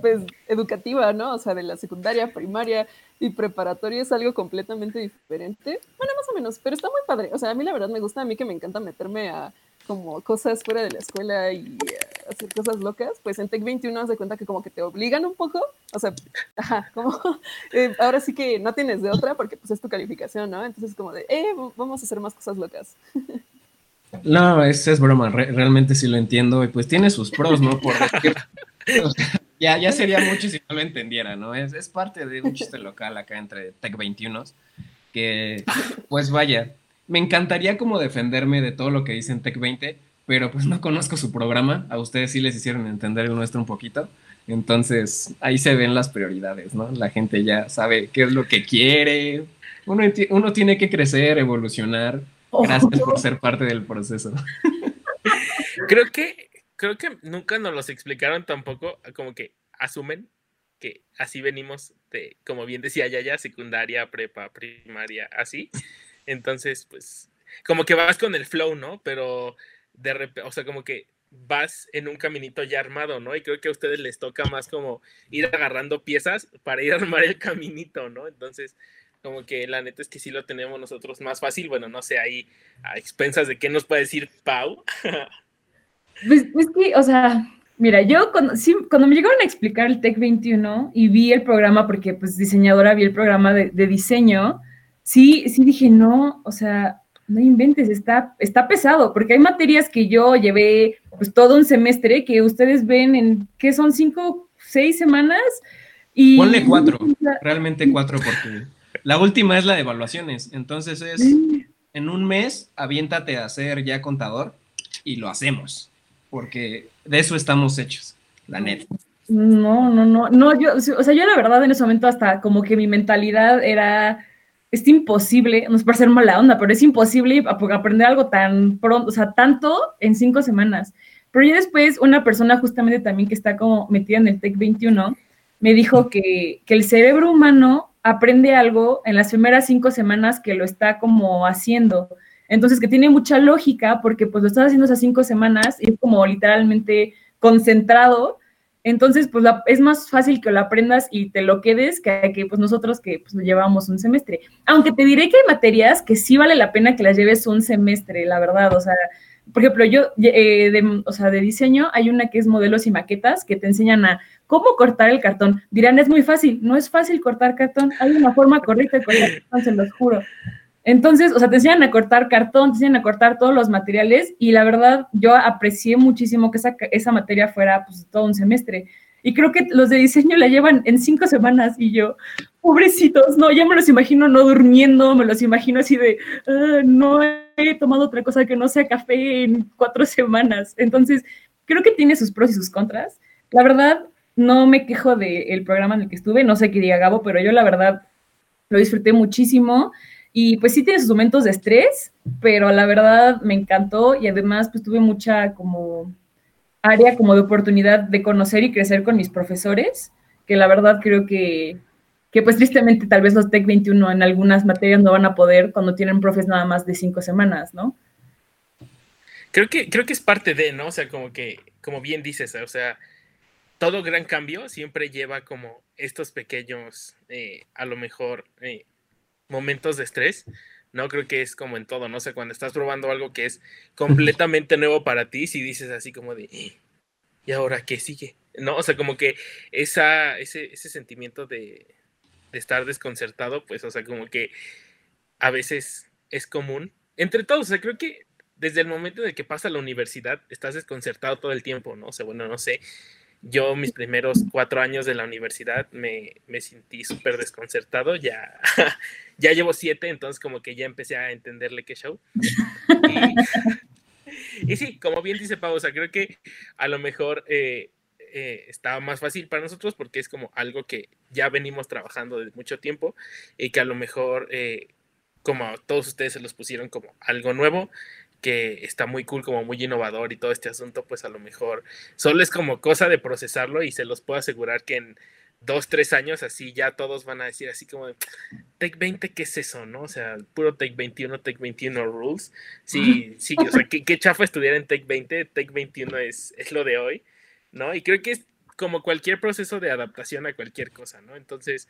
Speaker 3: pues, educativa, ¿no? O sea, de la secundaria, primaria y preparatoria es algo completamente diferente. Bueno, más o menos, pero está muy padre, o sea, a mí la verdad me gusta, a mí que me encanta meterme a como cosas fuera de la escuela y eh, hacer cosas locas, pues en Tech 21 haz de cuenta que como que te obligan un poco, o sea, ajá, como eh, ahora sí que no tienes de otra porque pues es tu calificación, ¿no? Entonces como de, eh, vamos a hacer más cosas locas.
Speaker 2: No, es, es broma, realmente sí lo entiendo y pues tiene sus pros, ¿no? Por ya, ya sería mucho si no lo entendiera, ¿no? Es, es parte de un chiste local acá entre Tech 21 que pues vaya, me encantaría como defenderme de todo lo que dicen Tech 20, pero pues no conozco su programa. A ustedes sí les hicieron entender el nuestro un poquito. Entonces, ahí se ven las prioridades, ¿no? La gente ya sabe qué es lo que quiere. Uno, uno tiene que crecer, evolucionar. Gracias por ser parte del proceso.
Speaker 4: Creo que, creo que nunca nos los explicaron tampoco, como que asumen que así venimos de, como bien decía Yaya, secundaria, prepa, primaria, así. Entonces, pues, como que vas con el flow, ¿no? Pero de repente, o sea, como que vas en un caminito ya armado, ¿no? Y creo que a ustedes les toca más como ir agarrando piezas para ir a armar el caminito, ¿no? Entonces, como que la neta es que sí lo tenemos nosotros más fácil, bueno, no sé, ahí a expensas de qué nos puede decir Pau.
Speaker 1: pues es que, o sea, mira, yo cuando, sí, cuando me llegaron a explicar el Tech 21 y vi el programa, porque pues diseñadora vi el programa de diseño, sí, sí dije, no, o sea, no inventes, está, está pesado, porque hay materias que yo llevé pues todo un semestre que ustedes ven en, ¿qué son? ¿Cinco, seis semanas?
Speaker 2: Y, Ponle cuatro, realmente cuatro, porque la última es la de evaluaciones, entonces es en un mes aviéntate a ser ya contador y lo hacemos, porque de eso estamos hechos, la neta.
Speaker 1: No, no, no, no, yo, o sea, yo la verdad en ese momento hasta como que mi mentalidad era, es imposible, no es para ser mala onda, pero es imposible aprender algo tan pronto, o sea, tanto en cinco semanas. Pero ya después una persona justamente también que está como metida en el TEC 21 me dijo que, que el cerebro humano aprende algo en las primeras cinco semanas que lo está como haciendo. Entonces, que tiene mucha lógica porque pues lo estás haciendo esas cinco semanas y es como literalmente concentrado. Entonces, pues es más fácil que lo aprendas y te lo quedes que, que pues nosotros que pues llevamos un semestre. Aunque te diré que hay materias que sí vale la pena que las lleves un semestre, la verdad. O sea, por ejemplo, yo, eh, de, o sea, de diseño, hay una que es modelos y maquetas que te enseñan a cómo cortar el cartón. Dirán, es muy fácil. No es fácil cortar cartón. Hay una forma correcta de cortar cartón, se los juro. Entonces, o sea, te enseñan a cortar cartón, te enseñan a cortar todos los materiales y la verdad, yo aprecié muchísimo que esa, esa materia fuera pues todo un semestre. Y creo que los de diseño la llevan en cinco semanas y yo, pobrecitos, no, ya me los imagino no durmiendo, me los imagino así de, ah, no he tomado otra cosa que no sea café en cuatro semanas. Entonces, creo que tiene sus pros y sus contras. La verdad, no me quejo del programa en el que estuve, no sé qué diga Gabo, pero yo la verdad lo disfruté muchísimo. Y pues sí tiene sus momentos de estrés, pero la verdad me encantó y además pues tuve mucha como área como de oportunidad de conocer y crecer con mis profesores, que la verdad creo que, que pues tristemente tal vez los TEC 21 en algunas materias no van a poder cuando tienen profes nada más de cinco semanas, ¿no?
Speaker 4: Creo que, creo que es parte de, ¿no? O sea, como que, como bien dices, o sea, todo gran cambio siempre lleva como estos pequeños, eh, a lo mejor, eh, momentos de estrés, ¿no? Creo que es como en todo, no sé, cuando estás probando algo que es completamente nuevo para ti, si dices así como de, ¿y ahora qué sigue? ¿No? O sea, como que esa, ese, ese sentimiento de, de estar desconcertado, pues, o sea, como que a veces es común. Entre todos, o sea, creo que desde el momento de que pasa la universidad, estás desconcertado todo el tiempo, ¿no? O sea, bueno, no sé, yo mis primeros cuatro años de la universidad me, me sentí súper desconcertado, ya, ya llevo siete, entonces como que ya empecé a entenderle qué show. Y, sí, como bien dice Pau, creo que a lo mejor eh, eh, estaba más fácil para nosotros porque es como algo que ya venimos trabajando desde mucho tiempo y que a lo mejor, eh, como todos ustedes se los pusieron como algo nuevo, que está muy cool, como muy innovador y todo este asunto, pues a lo mejor solo es como cosa de procesarlo y se los puedo asegurar que en dos, tres años así ya todos van a decir así como Tech 20, ¿qué es eso? ¿No? O sea, puro Tech 21, Tech 21 rules. Sí, sí, o sea, ¿qué, chafa estudiar en Tech 20? Tech 21 es, es lo de hoy, ¿no? Y creo que es como cualquier proceso de adaptación a cualquier cosa, ¿no? Entonces,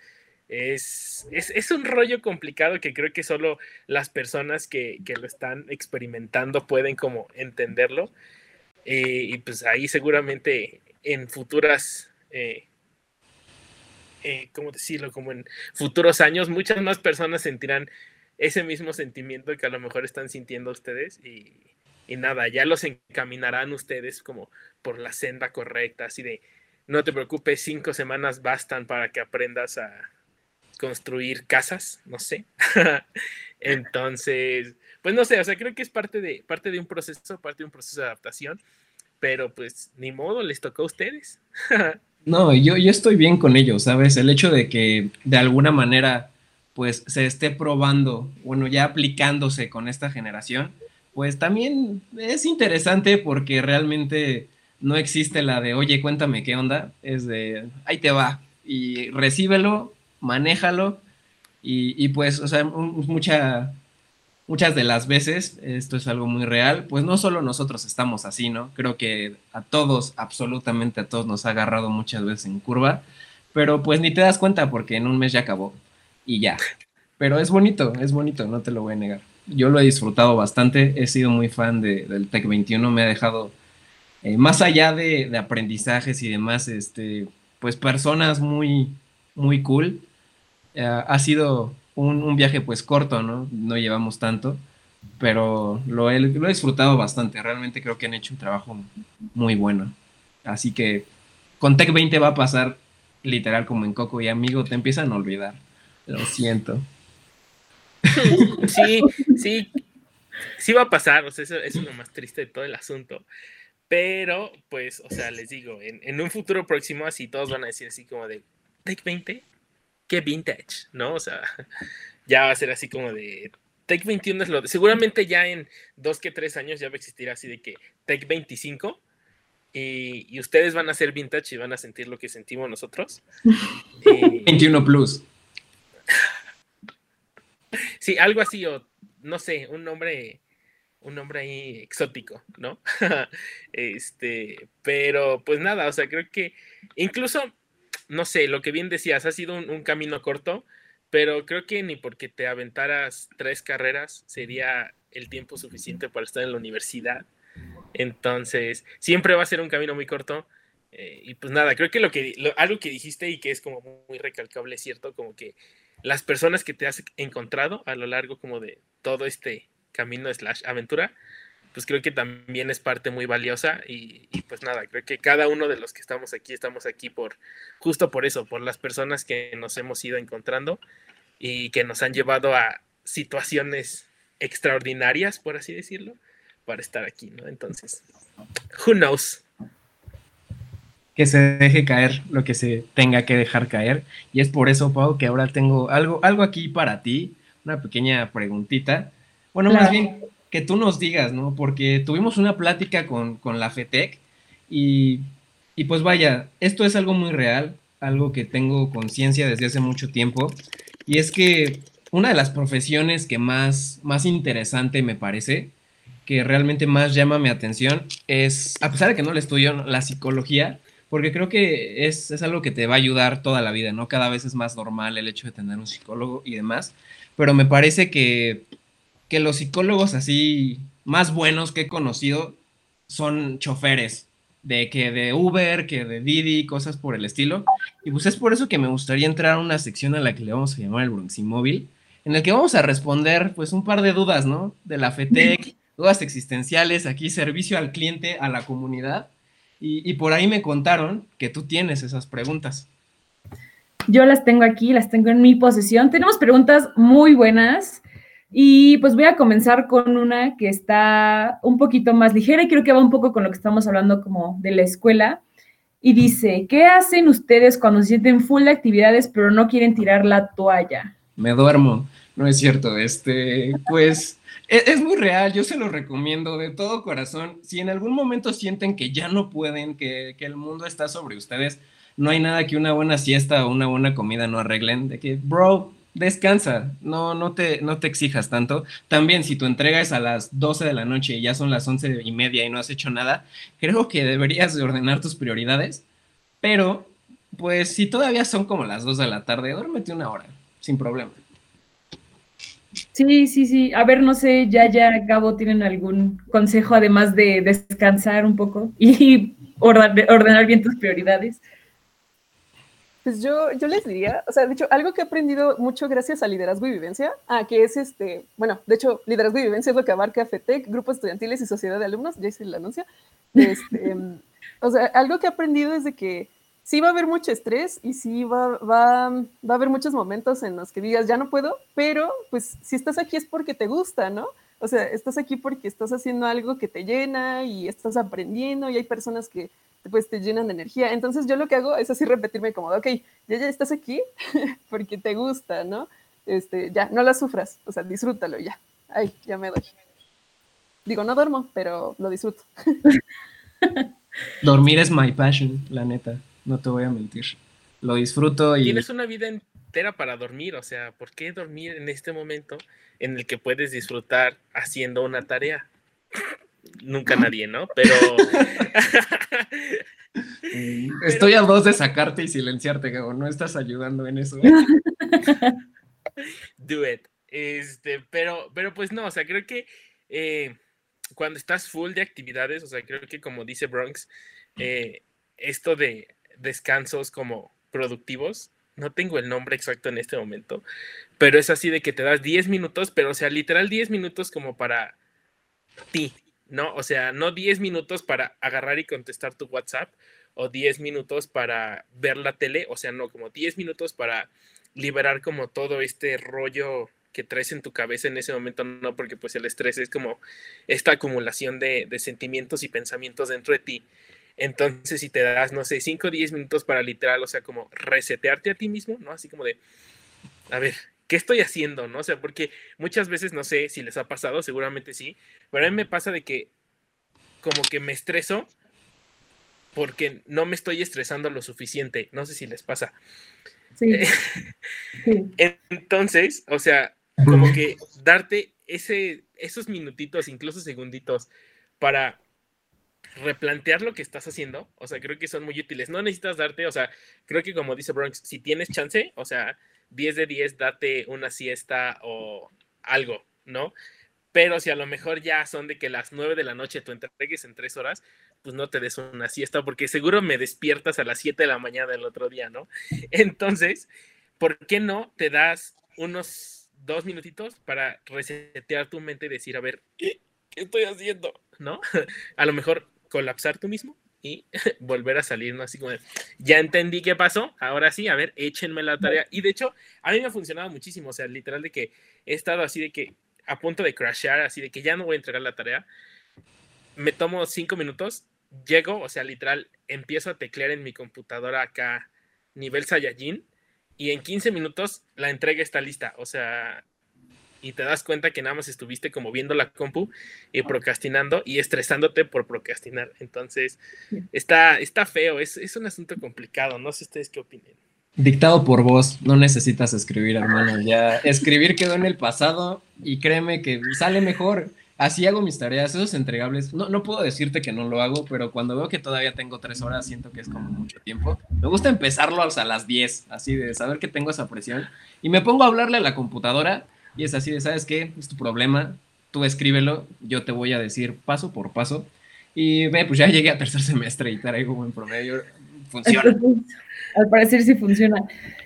Speaker 4: es, es, un rollo complicado que creo que solo las personas que, lo están experimentando pueden como entenderlo. Eh, y pues ahí seguramente en futuras, eh, eh, ¿cómo decirlo? Como en futuros años, muchas más personas sentirán ese mismo sentimiento que a lo mejor están sintiendo ustedes y, y nada, ya los encaminarán ustedes como por la senda correcta, así de, no te preocupes, cinco semanas bastan para que aprendas a, construir casas, no sé. Entonces, pues no sé, o sea, creo que es parte de, parte de un proceso, parte de un proceso de adaptación, pero pues ni modo, les tocó a ustedes.
Speaker 2: no, yo, yo estoy bien con ello, ¿sabes? El hecho de que de alguna manera pues se esté probando, bueno, ya aplicándose con esta generación, pues también es interesante porque realmente no existe la de, oye, cuéntame qué onda, es de, ahí te va, y recíbelo manéjalo y, pues, o sea, mucha, muchas de las veces, esto es algo muy real, pues no solo nosotros estamos así, ¿no? Creo que a todos, absolutamente a todos nos ha agarrado muchas veces en curva, pero pues ni te das cuenta porque en un mes ya acabó y ya. Pero es bonito, es bonito, no te lo voy a negar. Yo lo he disfrutado bastante, he sido muy fan del Tech 21, me ha dejado, eh, más allá de, de, aprendizajes y demás, este, pues personas muy, muy cool eh, ha sido un, viaje pues corto, ¿no? No llevamos tanto, pero lo he, lo he disfrutado bastante. Realmente creo que han hecho un trabajo muy bueno. Así que con Tech 20 va a pasar literal como en Coco y amigo, te empiezan a olvidar. Lo siento.
Speaker 4: Sí, sí, sí va a pasar, o sea, eso, es lo más triste de todo el asunto. Pero, pues, o sea, les digo, en, en, un futuro próximo, así todos van a decir así como de, Take 20, qué vintage, ¿no? O sea, ya va a ser así como de, Take 21 es lo de, seguramente ya en dos que tres años ya va a existir así de que Take 25 y, y, ustedes van a ser vintage y van a sentir lo que sentimos nosotros.
Speaker 2: 21 plus.
Speaker 4: Sí, algo así, o no sé, un nombre, un nombre ahí exótico, ¿no? este, pero pues nada, o sea, creo que incluso, no sé, lo que bien decías, ha sido un, camino corto, pero creo que ni porque te aventaras tres carreras sería el tiempo suficiente para estar en la universidad. Entonces, siempre va a ser un camino muy corto. Eh, y pues nada, creo que, lo que algo que dijiste y que es como muy recalcable cierto, como que las personas que te has encontrado a lo largo como de todo este camino slash aventura, pues creo que también es parte muy valiosa y, y, pues nada, creo que cada uno de los que estamos aquí estamos aquí por justo por eso, por las personas que nos hemos ido encontrando y que nos han llevado a situaciones extraordinarias, por así decirlo, para estar aquí, ¿no? Entonces, who knows?
Speaker 2: Que se deje caer lo que se tenga que dejar caer. Y es por eso, Pau, que ahora tengo algo, algo aquí para ti, una pequeña preguntita. Bueno, claro. más bien que tú nos digas, ¿no? Porque tuvimos una plática con, con la FETEC y, y pues vaya, esto es algo muy real, algo que tengo conciencia desde hace mucho tiempo. Y es que una de las profesiones que más, más interesante me parece que realmente más llama mi atención es, a pesar de que no le estudio, la psicología, porque creo que es, es, algo que te va a ayudar toda la vida, ¿no? Cada vez es más normal el hecho de tener un psicólogo y demás, pero me parece que, que los psicólogos así más buenos que he conocido son choferes, de que de Uber, que de Didi, cosas por el estilo. Y pues es por eso que me gustaría entrar a una sección a la que le vamos a llamar el Bronximóvil, en el que vamos a responder pues un par de dudas, ¿no? De la FETEC, dudas existenciales, aquí servicio al cliente, a la comunidad. Y, y, por ahí me contaron que tú tienes esas preguntas.
Speaker 1: Yo las tengo aquí, las tengo en mi posesión. Tenemos preguntas muy buenas y pues voy a comenzar con una que está un poquito más ligera y creo que va un poco con lo que estamos hablando como de la escuela. Y dice, ¿qué hacen ustedes cuando se sienten full de actividades pero no quieren tirar la toalla?
Speaker 2: Me duermo, no es cierto. Este, pues es, muy real, yo se lo recomiendo de todo corazón. Si en algún momento sienten que ya no pueden, que, que, el mundo está sobre ustedes, no hay nada que una buena siesta o una buena comida no arreglen. De que, bro, descansa, no, no, te, no te exijas tanto. También, si tu entrega es a las 12 de la noche y ya son las 11 y media y no has hecho nada, creo que deberías de ordenar tus prioridades. Pero, pues, si todavía son como las 2 de la tarde, duérmete una hora, sin problema.
Speaker 1: Sí, sí, sí. A ver, no sé, ya, ya, Gabo, ¿tienen algún consejo además de descansar un poco y ordenar bien tus prioridades?
Speaker 3: Pues yo, yo les diría, o sea, de hecho, algo que he aprendido mucho gracias a Liderazgo y Vivencia, ah, que es este, bueno, de hecho, Liderazgo y Vivencia es lo que abarca FETEC, grupos estudiantiles y sociedad de alumnos, ya hice el anuncio. Este, o sea, algo que he aprendido es de que sí va a haber mucho estrés y sí va, va, va, a haber muchos momentos en los que digas, ya no puedo, pero pues si estás aquí es porque te gusta, ¿no? O sea, estás aquí porque estás haciendo algo que te llena y estás aprendiendo y hay personas que pues te llenan de energía. Entonces yo lo que hago es así repetirme como, ok, ya, ya estás aquí porque te gusta, ¿no? Este, ya, no la sufras, o sea, disfrútalo ya. Ay, ya me doy. Digo, no duermo, pero lo disfruto.
Speaker 2: Dormir es my passion, la neta no te voy a mentir. Lo disfruto y...
Speaker 4: Tienes una vida entera para dormir, o sea, ¿por qué dormir en este momento en el que puedes disfrutar haciendo una tarea? Nunca nadie, ¿no? Pero...
Speaker 2: Estoy a dos de sacarte y silenciarte, Gabo, no estás ayudando en eso.
Speaker 4: Do it. Este, pero, pero pues no, o sea, creo que eh, cuando estás full de actividades, o sea, creo que como dice Bronx, eh, esto de descansos como productivos. No tengo el nombre exacto en este momento, pero es así de que te das 10 minutos, pero o sea, literal 10 minutos como para ti, ¿no? O sea, no 10 minutos para agarrar y contestar tu WhatsApp o 10 minutos para ver la tele, o sea, no, como 10 minutos para liberar como todo este rollo que traes en tu cabeza en ese momento, no, porque pues el estrés es como esta acumulación de, de sentimientos y pensamientos dentro de ti. Entonces, si te das, no sé, 5 o 10 minutos para literal, o sea, como resetearte a ti mismo, ¿no? Así como de, a ver, ¿qué estoy haciendo? ¿No? O sea, porque muchas veces, no sé si les ha pasado, seguramente sí, pero a mí me pasa de que como que me estreso porque no me estoy estresando lo suficiente. No sé si les pasa. Sí. Entonces, o sea, como que darte ese, esos minutitos, incluso segunditos, para replantear lo que estás haciendo, o sea, creo que son muy útiles. No necesitas darte, o sea, creo que como dice Bronx, si tienes chance, o sea, 10 de 10, date una siesta o algo, ¿no? Pero si a lo mejor ya son de que las 9 de la noche tú entregues en 3 horas, pues no te des una siesta, porque seguro me despiertas a las 7 de la mañana del otro día, ¿no? Entonces, ¿por qué no te das unos dos minutitos para resetear tu mente y decir, a ver, ¿qué estoy haciendo? ¿No? A lo mejor colapsar tú mismo y volver a salir, ¿no? Así como, ya entendí qué pasó, ahora sí, a ver, échenme la tarea. Y de hecho, a mí me ha funcionado muchísimo, o sea, literal de que he estado así de que a punto de crashear, así de que ya no voy a entregar la tarea. Me tomo cinco minutos, llego, o sea, literal, empiezo a teclear en mi computadora acá nivel Saiyajin y en 15 minutos la entrega está lista, o sea, y te das cuenta que nada más estuviste como viendo la compu y procrastinando y estresándote por procrastinar. Entonces, está, está feo, es, es un asunto complicado, no sé ustedes qué opinan.
Speaker 2: Dictado por vos, no necesitas escribir, hermano. Ya escribir quedó en el pasado y créeme que sale mejor. Así hago mis tareas, esos entregables. No, no puedo decirte que no lo hago, pero cuando veo que todavía tengo tres horas, siento que es como mucho tiempo. Me gusta empezarlo a las 10, así de saber que tengo esa presión. Y me pongo a hablarle a la computadora y es así de, ¿sabes qué? Es tu problema, tú escríbelo, yo te voy a decir paso por paso. Y ve, pues ya llegué a tercer semestre y traigo buen promedio. Funciona.
Speaker 1: Al parecer sí funciona.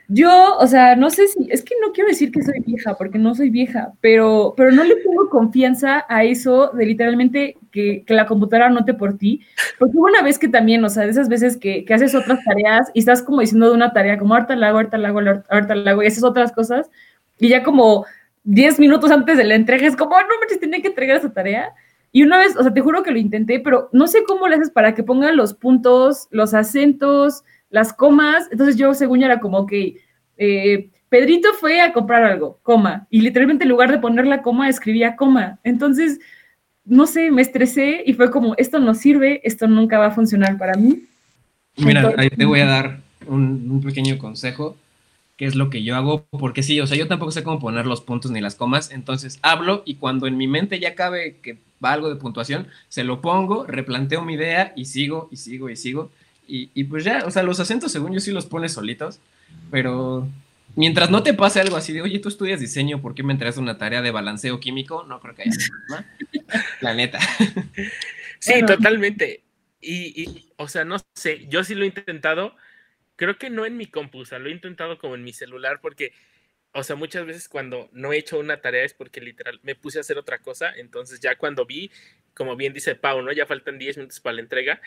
Speaker 1: Yo, o sea, no sé si, es que no quiero decir que soy vieja, porque no soy vieja, pero, pero no le tengo confianza a eso de literalmente que, que la computadora anote por ti. Porque hubo una vez que también, o sea, de esas veces que, que haces otras tareas y estás como diciendo de una tarea, como ahorita la hago, ahorita la hago, ahorita la hago, y haces otras cosas, y ya como 10 minutos antes de la entrega es como, oh, no manches, tenía que entregar esa tarea. Y una vez, o sea, te juro que lo intenté, pero no sé cómo le haces para que pongan los puntos, los acentos, las comas. Entonces yo, según era como que eh, Pedrito fue a comprar algo, coma. Y literalmente en lugar de poner la coma, escribía coma. Entonces, no sé, me estresé y fue como, esto no sirve, esto nunca va a funcionar para mí.
Speaker 2: Mira, ahí te voy a dar un, un pequeño consejo qué es lo que yo hago, porque sí, o sea, yo tampoco sé cómo poner los puntos ni las comas, entonces hablo y cuando en mi mente ya cabe que va algo de puntuación, se lo pongo, replanteo mi idea y sigo y sigo y sigo. Y, y pues ya, o sea, los acentos según yo sí los pones solitos, pero mientras no te pase algo así de, oye, tú estudias diseño, ¿por qué me entregas una tarea de balanceo químico? No creo que haya ¿no? La.
Speaker 4: Sí, totalmente. Y, y, o sea, no sé, yo sí lo he intentado, creo que no en mi compu, o sea, lo he intentado como en mi celular porque, o sea, muchas veces cuando no he hecho una tarea es porque literal me puse a hacer otra cosa, entonces ya cuando vi, como bien dice Pau, ¿no? Ya faltan 10 minutos para la entrega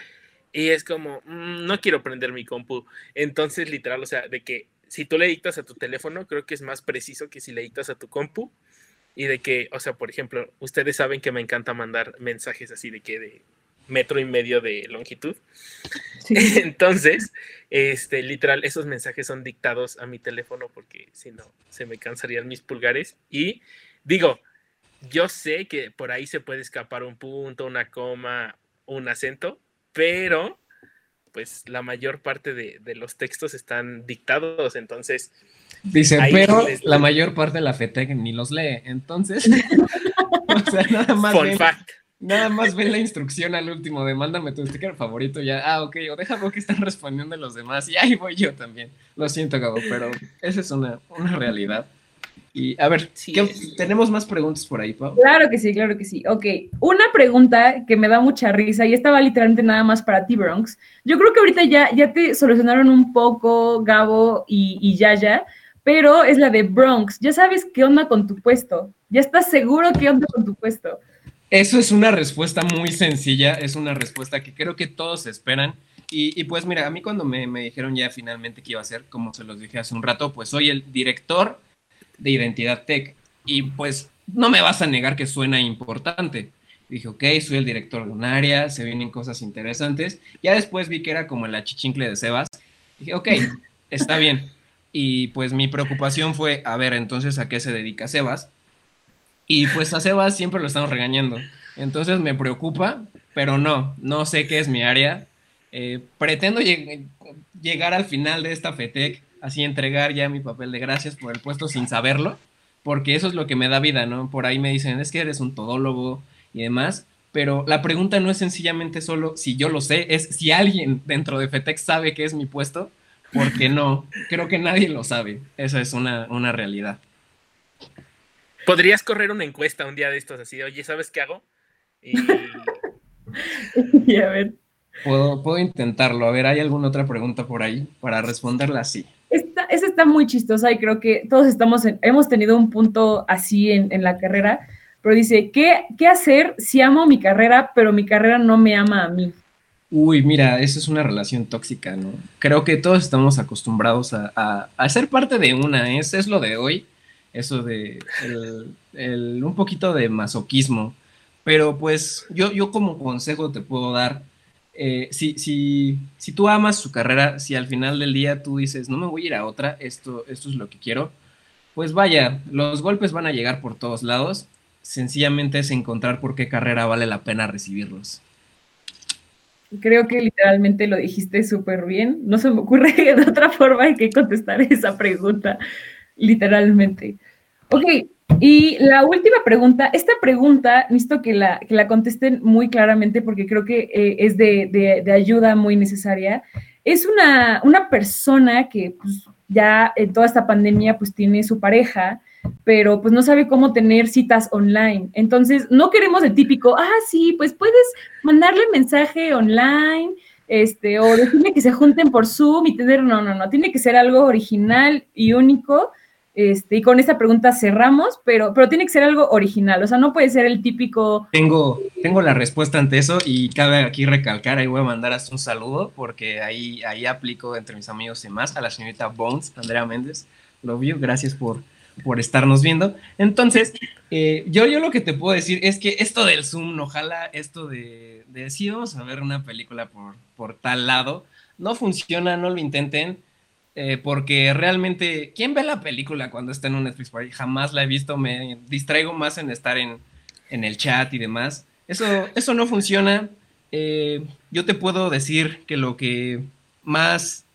Speaker 4: y es como, mmm, no quiero prender mi compu, entonces literal, o sea, de que si tú le dictas a tu teléfono, creo que es más preciso que si le dictas a tu compu y de que, o sea, por ejemplo, ustedes saben que me encanta mandar mensajes así de que de metro y medio de longitud. Entonces, este, literal, esos mensajes son dictados a mi teléfono porque si no, se me cansarían mis pulgares. Y digo, yo sé que por ahí se puede escapar un punto, una coma, un acento, pero pues la mayor parte de, de los textos están dictados, entonces...
Speaker 2: Dice, pero la mayor parte de la FETEC ni los lee, entonces... o sea, nada más... Fun fact Nada más ven la instrucción al último de mándame tu sticker favorito ya, ah, ok, o déjame que están respondiendo los demás y ahí voy yo también. Lo siento, Gabo, pero esa es una, una realidad. Y a ver, ¿tenemos más preguntas por ahí, Pau?
Speaker 1: Claro que sí, claro que sí. Ok, una pregunta que me da mucha risa y estaba literalmente nada más para ti, Bronx. Yo creo que ahorita ya, ya te solucionaron un poco, Gabo y, y Yaya, pero es la de Bronx. Ya sabes qué onda con tu puesto. Ya estás seguro qué onda con tu puesto.
Speaker 2: Eso es una respuesta muy sencilla, es una respuesta que creo que todos esperan. Y, pues mira, a mí cuando me, dijeron ya finalmente qué iba a ser, como se los dije hace un rato, pues soy el director de Identidad Tech. y pues no me vas a negar que suena importante. Dije, ok, soy el director de un área, se vienen cosas interesantes. Ya después vi que era como el achichincle de Sebas. Dije, ok, está bien. Y pues mi preocupación fue, a ver, entonces, ¿a qué se dedica Sebas? Y pues a Sebas siempre lo estamos regañando. Entonces me preocupa, pero no, no sé qué es mi área. Eh, pretendo llegar al final de esta FETEC, así entregar ya mi papel de gracias por el puesto sin saberlo, porque eso es lo que me da vida, ¿no? Por ahí me dicen, es que eres un todólogo y demás, pero la pregunta no es sencillamente solo si yo lo sé, es si alguien dentro de FETEC sabe qué es mi puesto, porque no, creo que nadie lo sabe, esa es una, una realidad.
Speaker 4: Podrías correr una encuesta un día de estos así, oye, ¿sabes qué hago? Y...
Speaker 1: a ver.
Speaker 2: Puedo, puedo intentarlo. A ver, ¿hay alguna otra pregunta por ahí para responderla así?
Speaker 1: Esta, esa está muy chistosa y creo que todos estamos hemos tenido un punto así en, en la carrera, pero dice, ¿qué, ¿qué hacer si amo mi carrera, pero mi carrera no me ama a mí?
Speaker 2: Uy, mira, eso es una relación tóxica, ¿no? Creo que todos estamos acostumbrados a, a, ser parte de una, es, es lo de hoy, eso de el, un poquito de masoquismo pero pues yo, yo como consejo te puedo dar, eh, si, si, si tú amas su carrera, si al final del día tú dices, no me voy a ir a otra, esto, esto es lo que quiero, pues vaya, los golpes van a llegar por todos lados, sencillamente es encontrar por qué carrera vale la pena recibirlos.
Speaker 1: Creo que literalmente lo dijiste súper bien. No se me ocurre de otra forma que contestar esa pregunta, literalmente. Ok, y la última pregunta, esta pregunta necesito que la, que la contesten muy claramente porque creo que eh, es de, de, ayuda muy necesaria. Es una, una persona que pues, ya en toda esta pandemia pues tiene su pareja, pero pues no sabe cómo tener citas online. Entonces, no queremos el típico, ah, sí, pues puedes mandarle mensaje online, este, o decirle que se junten por Zoom y tener, no, no, no, tiene que ser algo original y único este, y con esta pregunta cerramos, pero, pero tiene que ser algo original, o sea, no puede ser el típico...
Speaker 2: Tengo, tengo la respuesta ante eso y cabe aquí recalcar, ahí voy a mandar hasta un saludo porque ahí, ahí aplico entre mis amigos y más a la señorita Bones, Andrea Méndez, lo vio, gracias por, por estarnos viendo. Entonces, eh, yo, yo lo que te puedo decir es que esto del Zoom, ojalá esto de, de si vamos a ver una película por, por tal lado, no funciona, no lo intenten eh, porque realmente, ¿quién ve la película cuando está en un Netflix Party? Jamás la he visto, me distraigo más en estar en, el chat y demás. Eso, eso no funciona. Eh, yo te puedo decir que lo que más,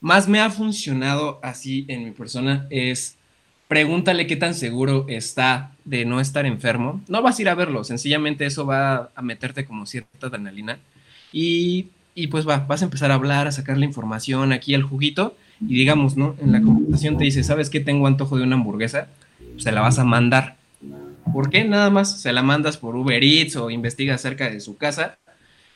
Speaker 2: más me ha funcionado así en mi persona es pregúntale qué tan seguro está de no estar enfermo. No vas a ir a verlo, sencillamente eso va a meterte como cierta adrenalina. Y, y pues va, vas a empezar a hablar, a sacar la información aquí al juguito y digamos, ¿no? En la conversación te dice, ¿sabes qué? Tengo antojo de una hamburguesa, se la vas a mandar. ¿Por qué? Nada más se la mandas por Uber Eats o investigas cerca de su casa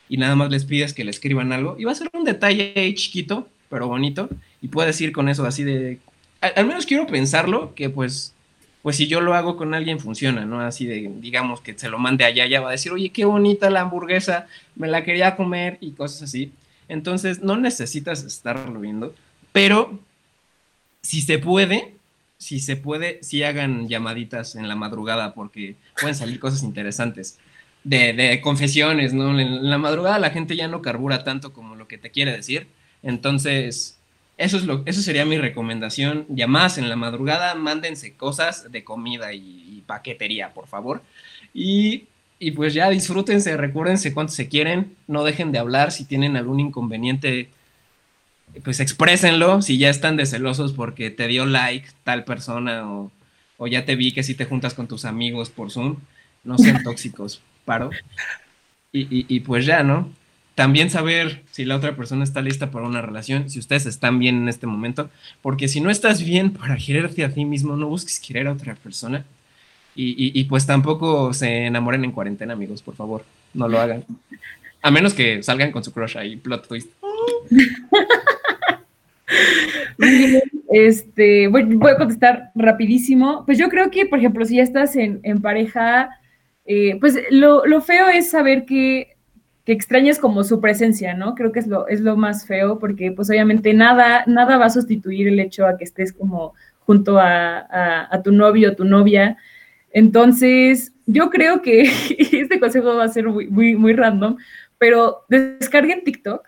Speaker 2: y nada más les pides que le escriban algo y va a ser un detalle chiquito, pero bonito y puedes ir con eso así de, al, menos quiero pensarlo que pues, pues si yo lo hago con alguien funciona, ¿no? Así de, digamos que se lo mande allá, ya va a decir, oye, qué bonita la hamburguesa, me la quería comer y cosas así. Entonces no necesitas estarlo viendo pero si se puede, si se puede, si hagan llamaditas en la madrugada porque pueden salir cosas interesantes. De, confesiones, ¿no? En la madrugada la gente ya no carbura tanto como lo que te quiere decir. Entonces, eso, es lo, eso sería mi recomendación. Llamadas en la madrugada, mándense cosas de comida y, paquetería, por favor. Y, y, pues ya disfrútense, recuérdense cuánto se quieren, no dejen de hablar si tienen algún inconveniente pues exprésenlo si ya están de celosos porque te dio like tal persona o, ya te vi que si te juntas con tus amigos por Zoom, no sean tóxicos, paro. Y, pues ya, ¿no? También saber si la otra persona está lista para una relación, si ustedes están bien en este momento, porque si no estás bien para quererte a ti mismo, no busques querer a otra persona. Y, y pues tampoco se enamoren en cuarentena, amigos, por favor, no lo hagan. A menos que salgan con su crush ahí, plot twist.
Speaker 1: Este, voy, a contestar rapidísimo. Pues yo creo que, por ejemplo, si ya estás en, pareja, eh, pues lo, feo es saber que, que, extrañas como su presencia, ¿no? Creo que es lo, es lo más feo, porque pues obviamente nada, nada va a sustituir el hecho a que estés como junto a, a tu novio o tu novia. Entonces, yo creo que este consejo va a ser muy, muy, muy random, pero descarguen TikTok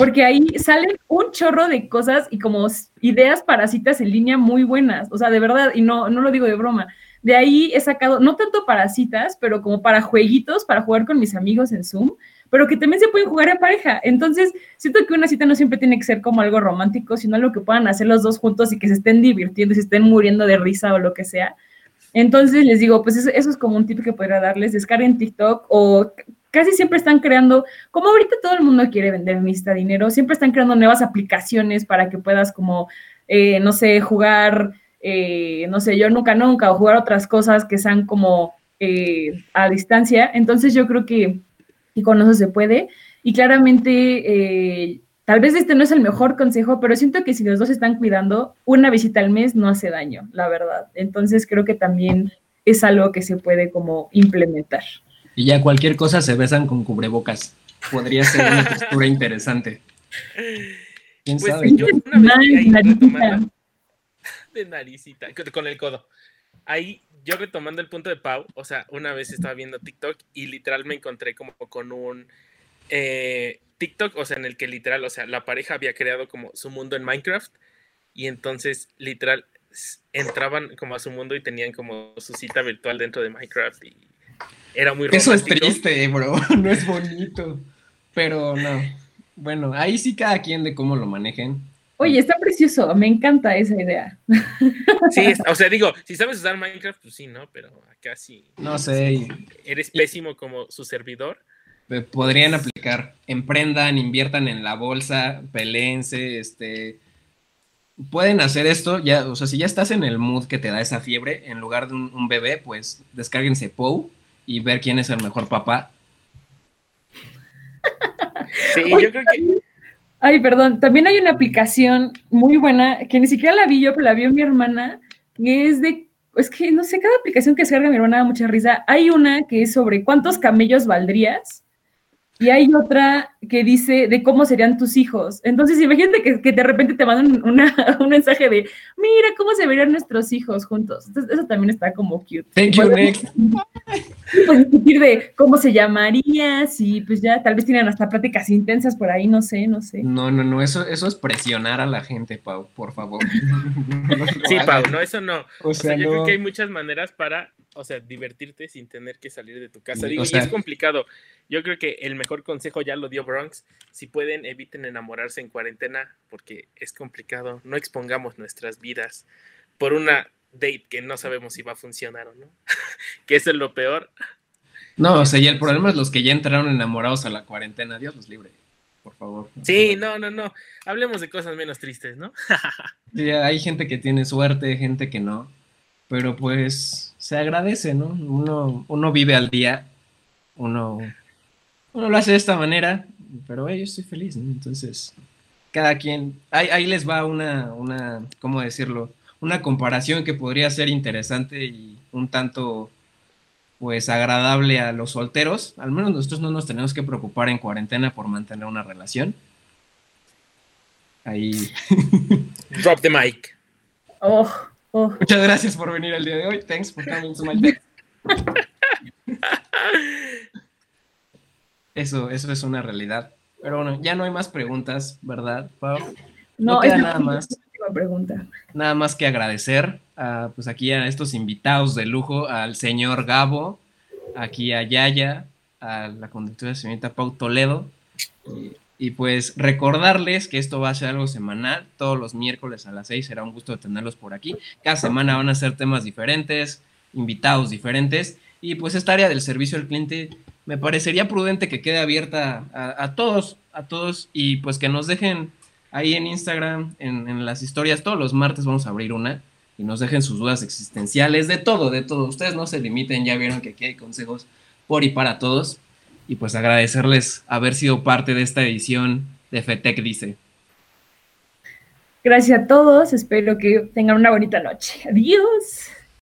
Speaker 1: porque ahí salen un chorro de cosas y como ideas para citas en línea muy buenas, o sea, de verdad, y no, no lo digo de broma. De ahí he sacado, no tanto para citas, pero como para jueguitos, para jugar con mis amigos en Zoom, pero que también se pueden jugar en pareja. Entonces, siento que una cita no siempre tiene que ser como algo romántico, sino algo que puedan hacer los dos juntos y que se estén divirtiendo, se estén muriendo de risa o lo que sea. Entonces les digo, pues eso, es como un tip que podría darles, descarguen TikTok o casi siempre están creando, como ahorita todo el mundo quiere vender lista dinero, siempre están creando nuevas aplicaciones para que puedas como, eh, no sé, jugar, eh, no sé, yo nunca, nunca, o jugar otras cosas que sean como eh, a distancia. Entonces yo creo que, y con eso se puede. Y claramente Tal vez este no es el mejor consejo, pero siento que si los dos están cuidando, una visita al mes no hace daño, la verdad. Entonces creo que también es algo que se puede como implementar.
Speaker 2: Y ya cualquier cosa se besan con cubrebocas. Podría ser una postura interesante.
Speaker 4: ¿Quién pues sabe? Yo una vez de naricita, con el codo. Ahí yo retomando el punto de Pau, o sea, una vez estaba viendo TikTok y literal me encontré como con un eh, TikTok, o sea, en el que literal, o sea, la pareja había creado como su mundo en Minecraft y entonces literal entraban como a su mundo y tenían como su cita virtual dentro de Minecraft y era muy
Speaker 2: romántico. Eso es triste, bro, no es bonito, pero no. Bueno, ahí sí cada quien de cómo lo manejen.
Speaker 1: Oye, está precioso, me encanta esa idea.
Speaker 4: Sí, o sea, digo, si sabes usar Minecraft, pues sí, ¿no? Pero acá sí.
Speaker 2: No sé.
Speaker 4: Eres pésimo como su servidor
Speaker 2: podrían aplicar, emprendan, inviertan en la bolsa, peleense, este, pueden hacer esto, ya, o sea, si ya estás en el mood que te da esa fiebre, en lugar de un, bebé, pues descárguense POU y ver quién es el mejor papá.
Speaker 4: Sí, yo creo que...
Speaker 1: Ay, perdón, también hay una aplicación muy buena que ni siquiera la vi yo, pero la vio mi hermana, que es de es que no sé, cada aplicación que se carga mi hermana da mucha risa. Hay una que es sobre cuántos camellos valdrías y hay otra que dice de cómo serían tus hijos. Entonces, imagínate que, que de repente te mandan un mensaje de, mira cómo se verían nuestros hijos juntos. Entonces, eso también está como cute.
Speaker 2: Thank you, next.
Speaker 1: Pues discutir de cómo se llamaría, si pues ya tal vez tienen hasta prácticas intensas por ahí, no sé, no sé.
Speaker 2: No, no, no, eso, eso es presionar a la gente, Pau, por favor.
Speaker 4: sí, Pau, no, eso no. O sea, yo creo que hay muchas maneras para o sea, divertirte sin tener que salir de tu casa. Digo, y es complicado. Yo creo que el mejor consejo ya lo dio Bronx. Si pueden, eviten enamorarse en cuarentena porque es complicado. No expongamos nuestras vidas por una date que no sabemos si va a funcionar o no. que eso es lo peor.
Speaker 2: No, o sea, y el problema es los que ya entraron enamorados a la cuarentena. Dios los libre, por favor.
Speaker 4: Sí, no, no, no. Hablemos de cosas menos tristes, ¿no?
Speaker 2: sí, hay gente que tiene suerte, gente que no. Pero pues se agradece, ¿no? Uno, uno vive al día, uno, uno lo hace de esta manera, pero yo estoy feliz, ¿no? Entonces, cada quien, ahí, ahí les va una, una, ¿cómo decirlo? Una comparación que podría ser interesante y un tanto, pues, agradable a los solteros. Al menos nosotros no nos tenemos que preocupar en cuarentena por mantener una relación. Ahí.
Speaker 4: Drop the mic.
Speaker 1: Oh.
Speaker 2: Oh. Muchas gracias por venir el día de hoy. Thanks for coming to my Eso, eso es una realidad. Pero bueno, ya no hay más preguntas, ¿verdad, Pau?
Speaker 1: No, queda nada más. Pregunta.
Speaker 2: Nada más que agradecer a, pues aquí a estos invitados de lujo, al señor Gabo, aquí a Yaya, a la conductora señorita Pau Toledo, y pues recordarles que esto va a ser algo semanal, todos los miércoles a las 6 será un gusto tenerlos por aquí. Cada semana van a ser temas diferentes, invitados diferentes y pues esta área del servicio al cliente me parecería prudente que quede abierta a, todos, a todos y pues que nos dejen ahí en Instagram, en, las historias, todos los martes vamos a abrir una y nos dejen sus dudas existenciales, de todo, de todo. Ustedes no se limiten, ya vieron que aquí hay consejos por y para todos y pues agradecerles haber sido parte de esta edición de FETEC Dice.
Speaker 1: Gracias a todos, espero que tengan una bonita noche. Adiós.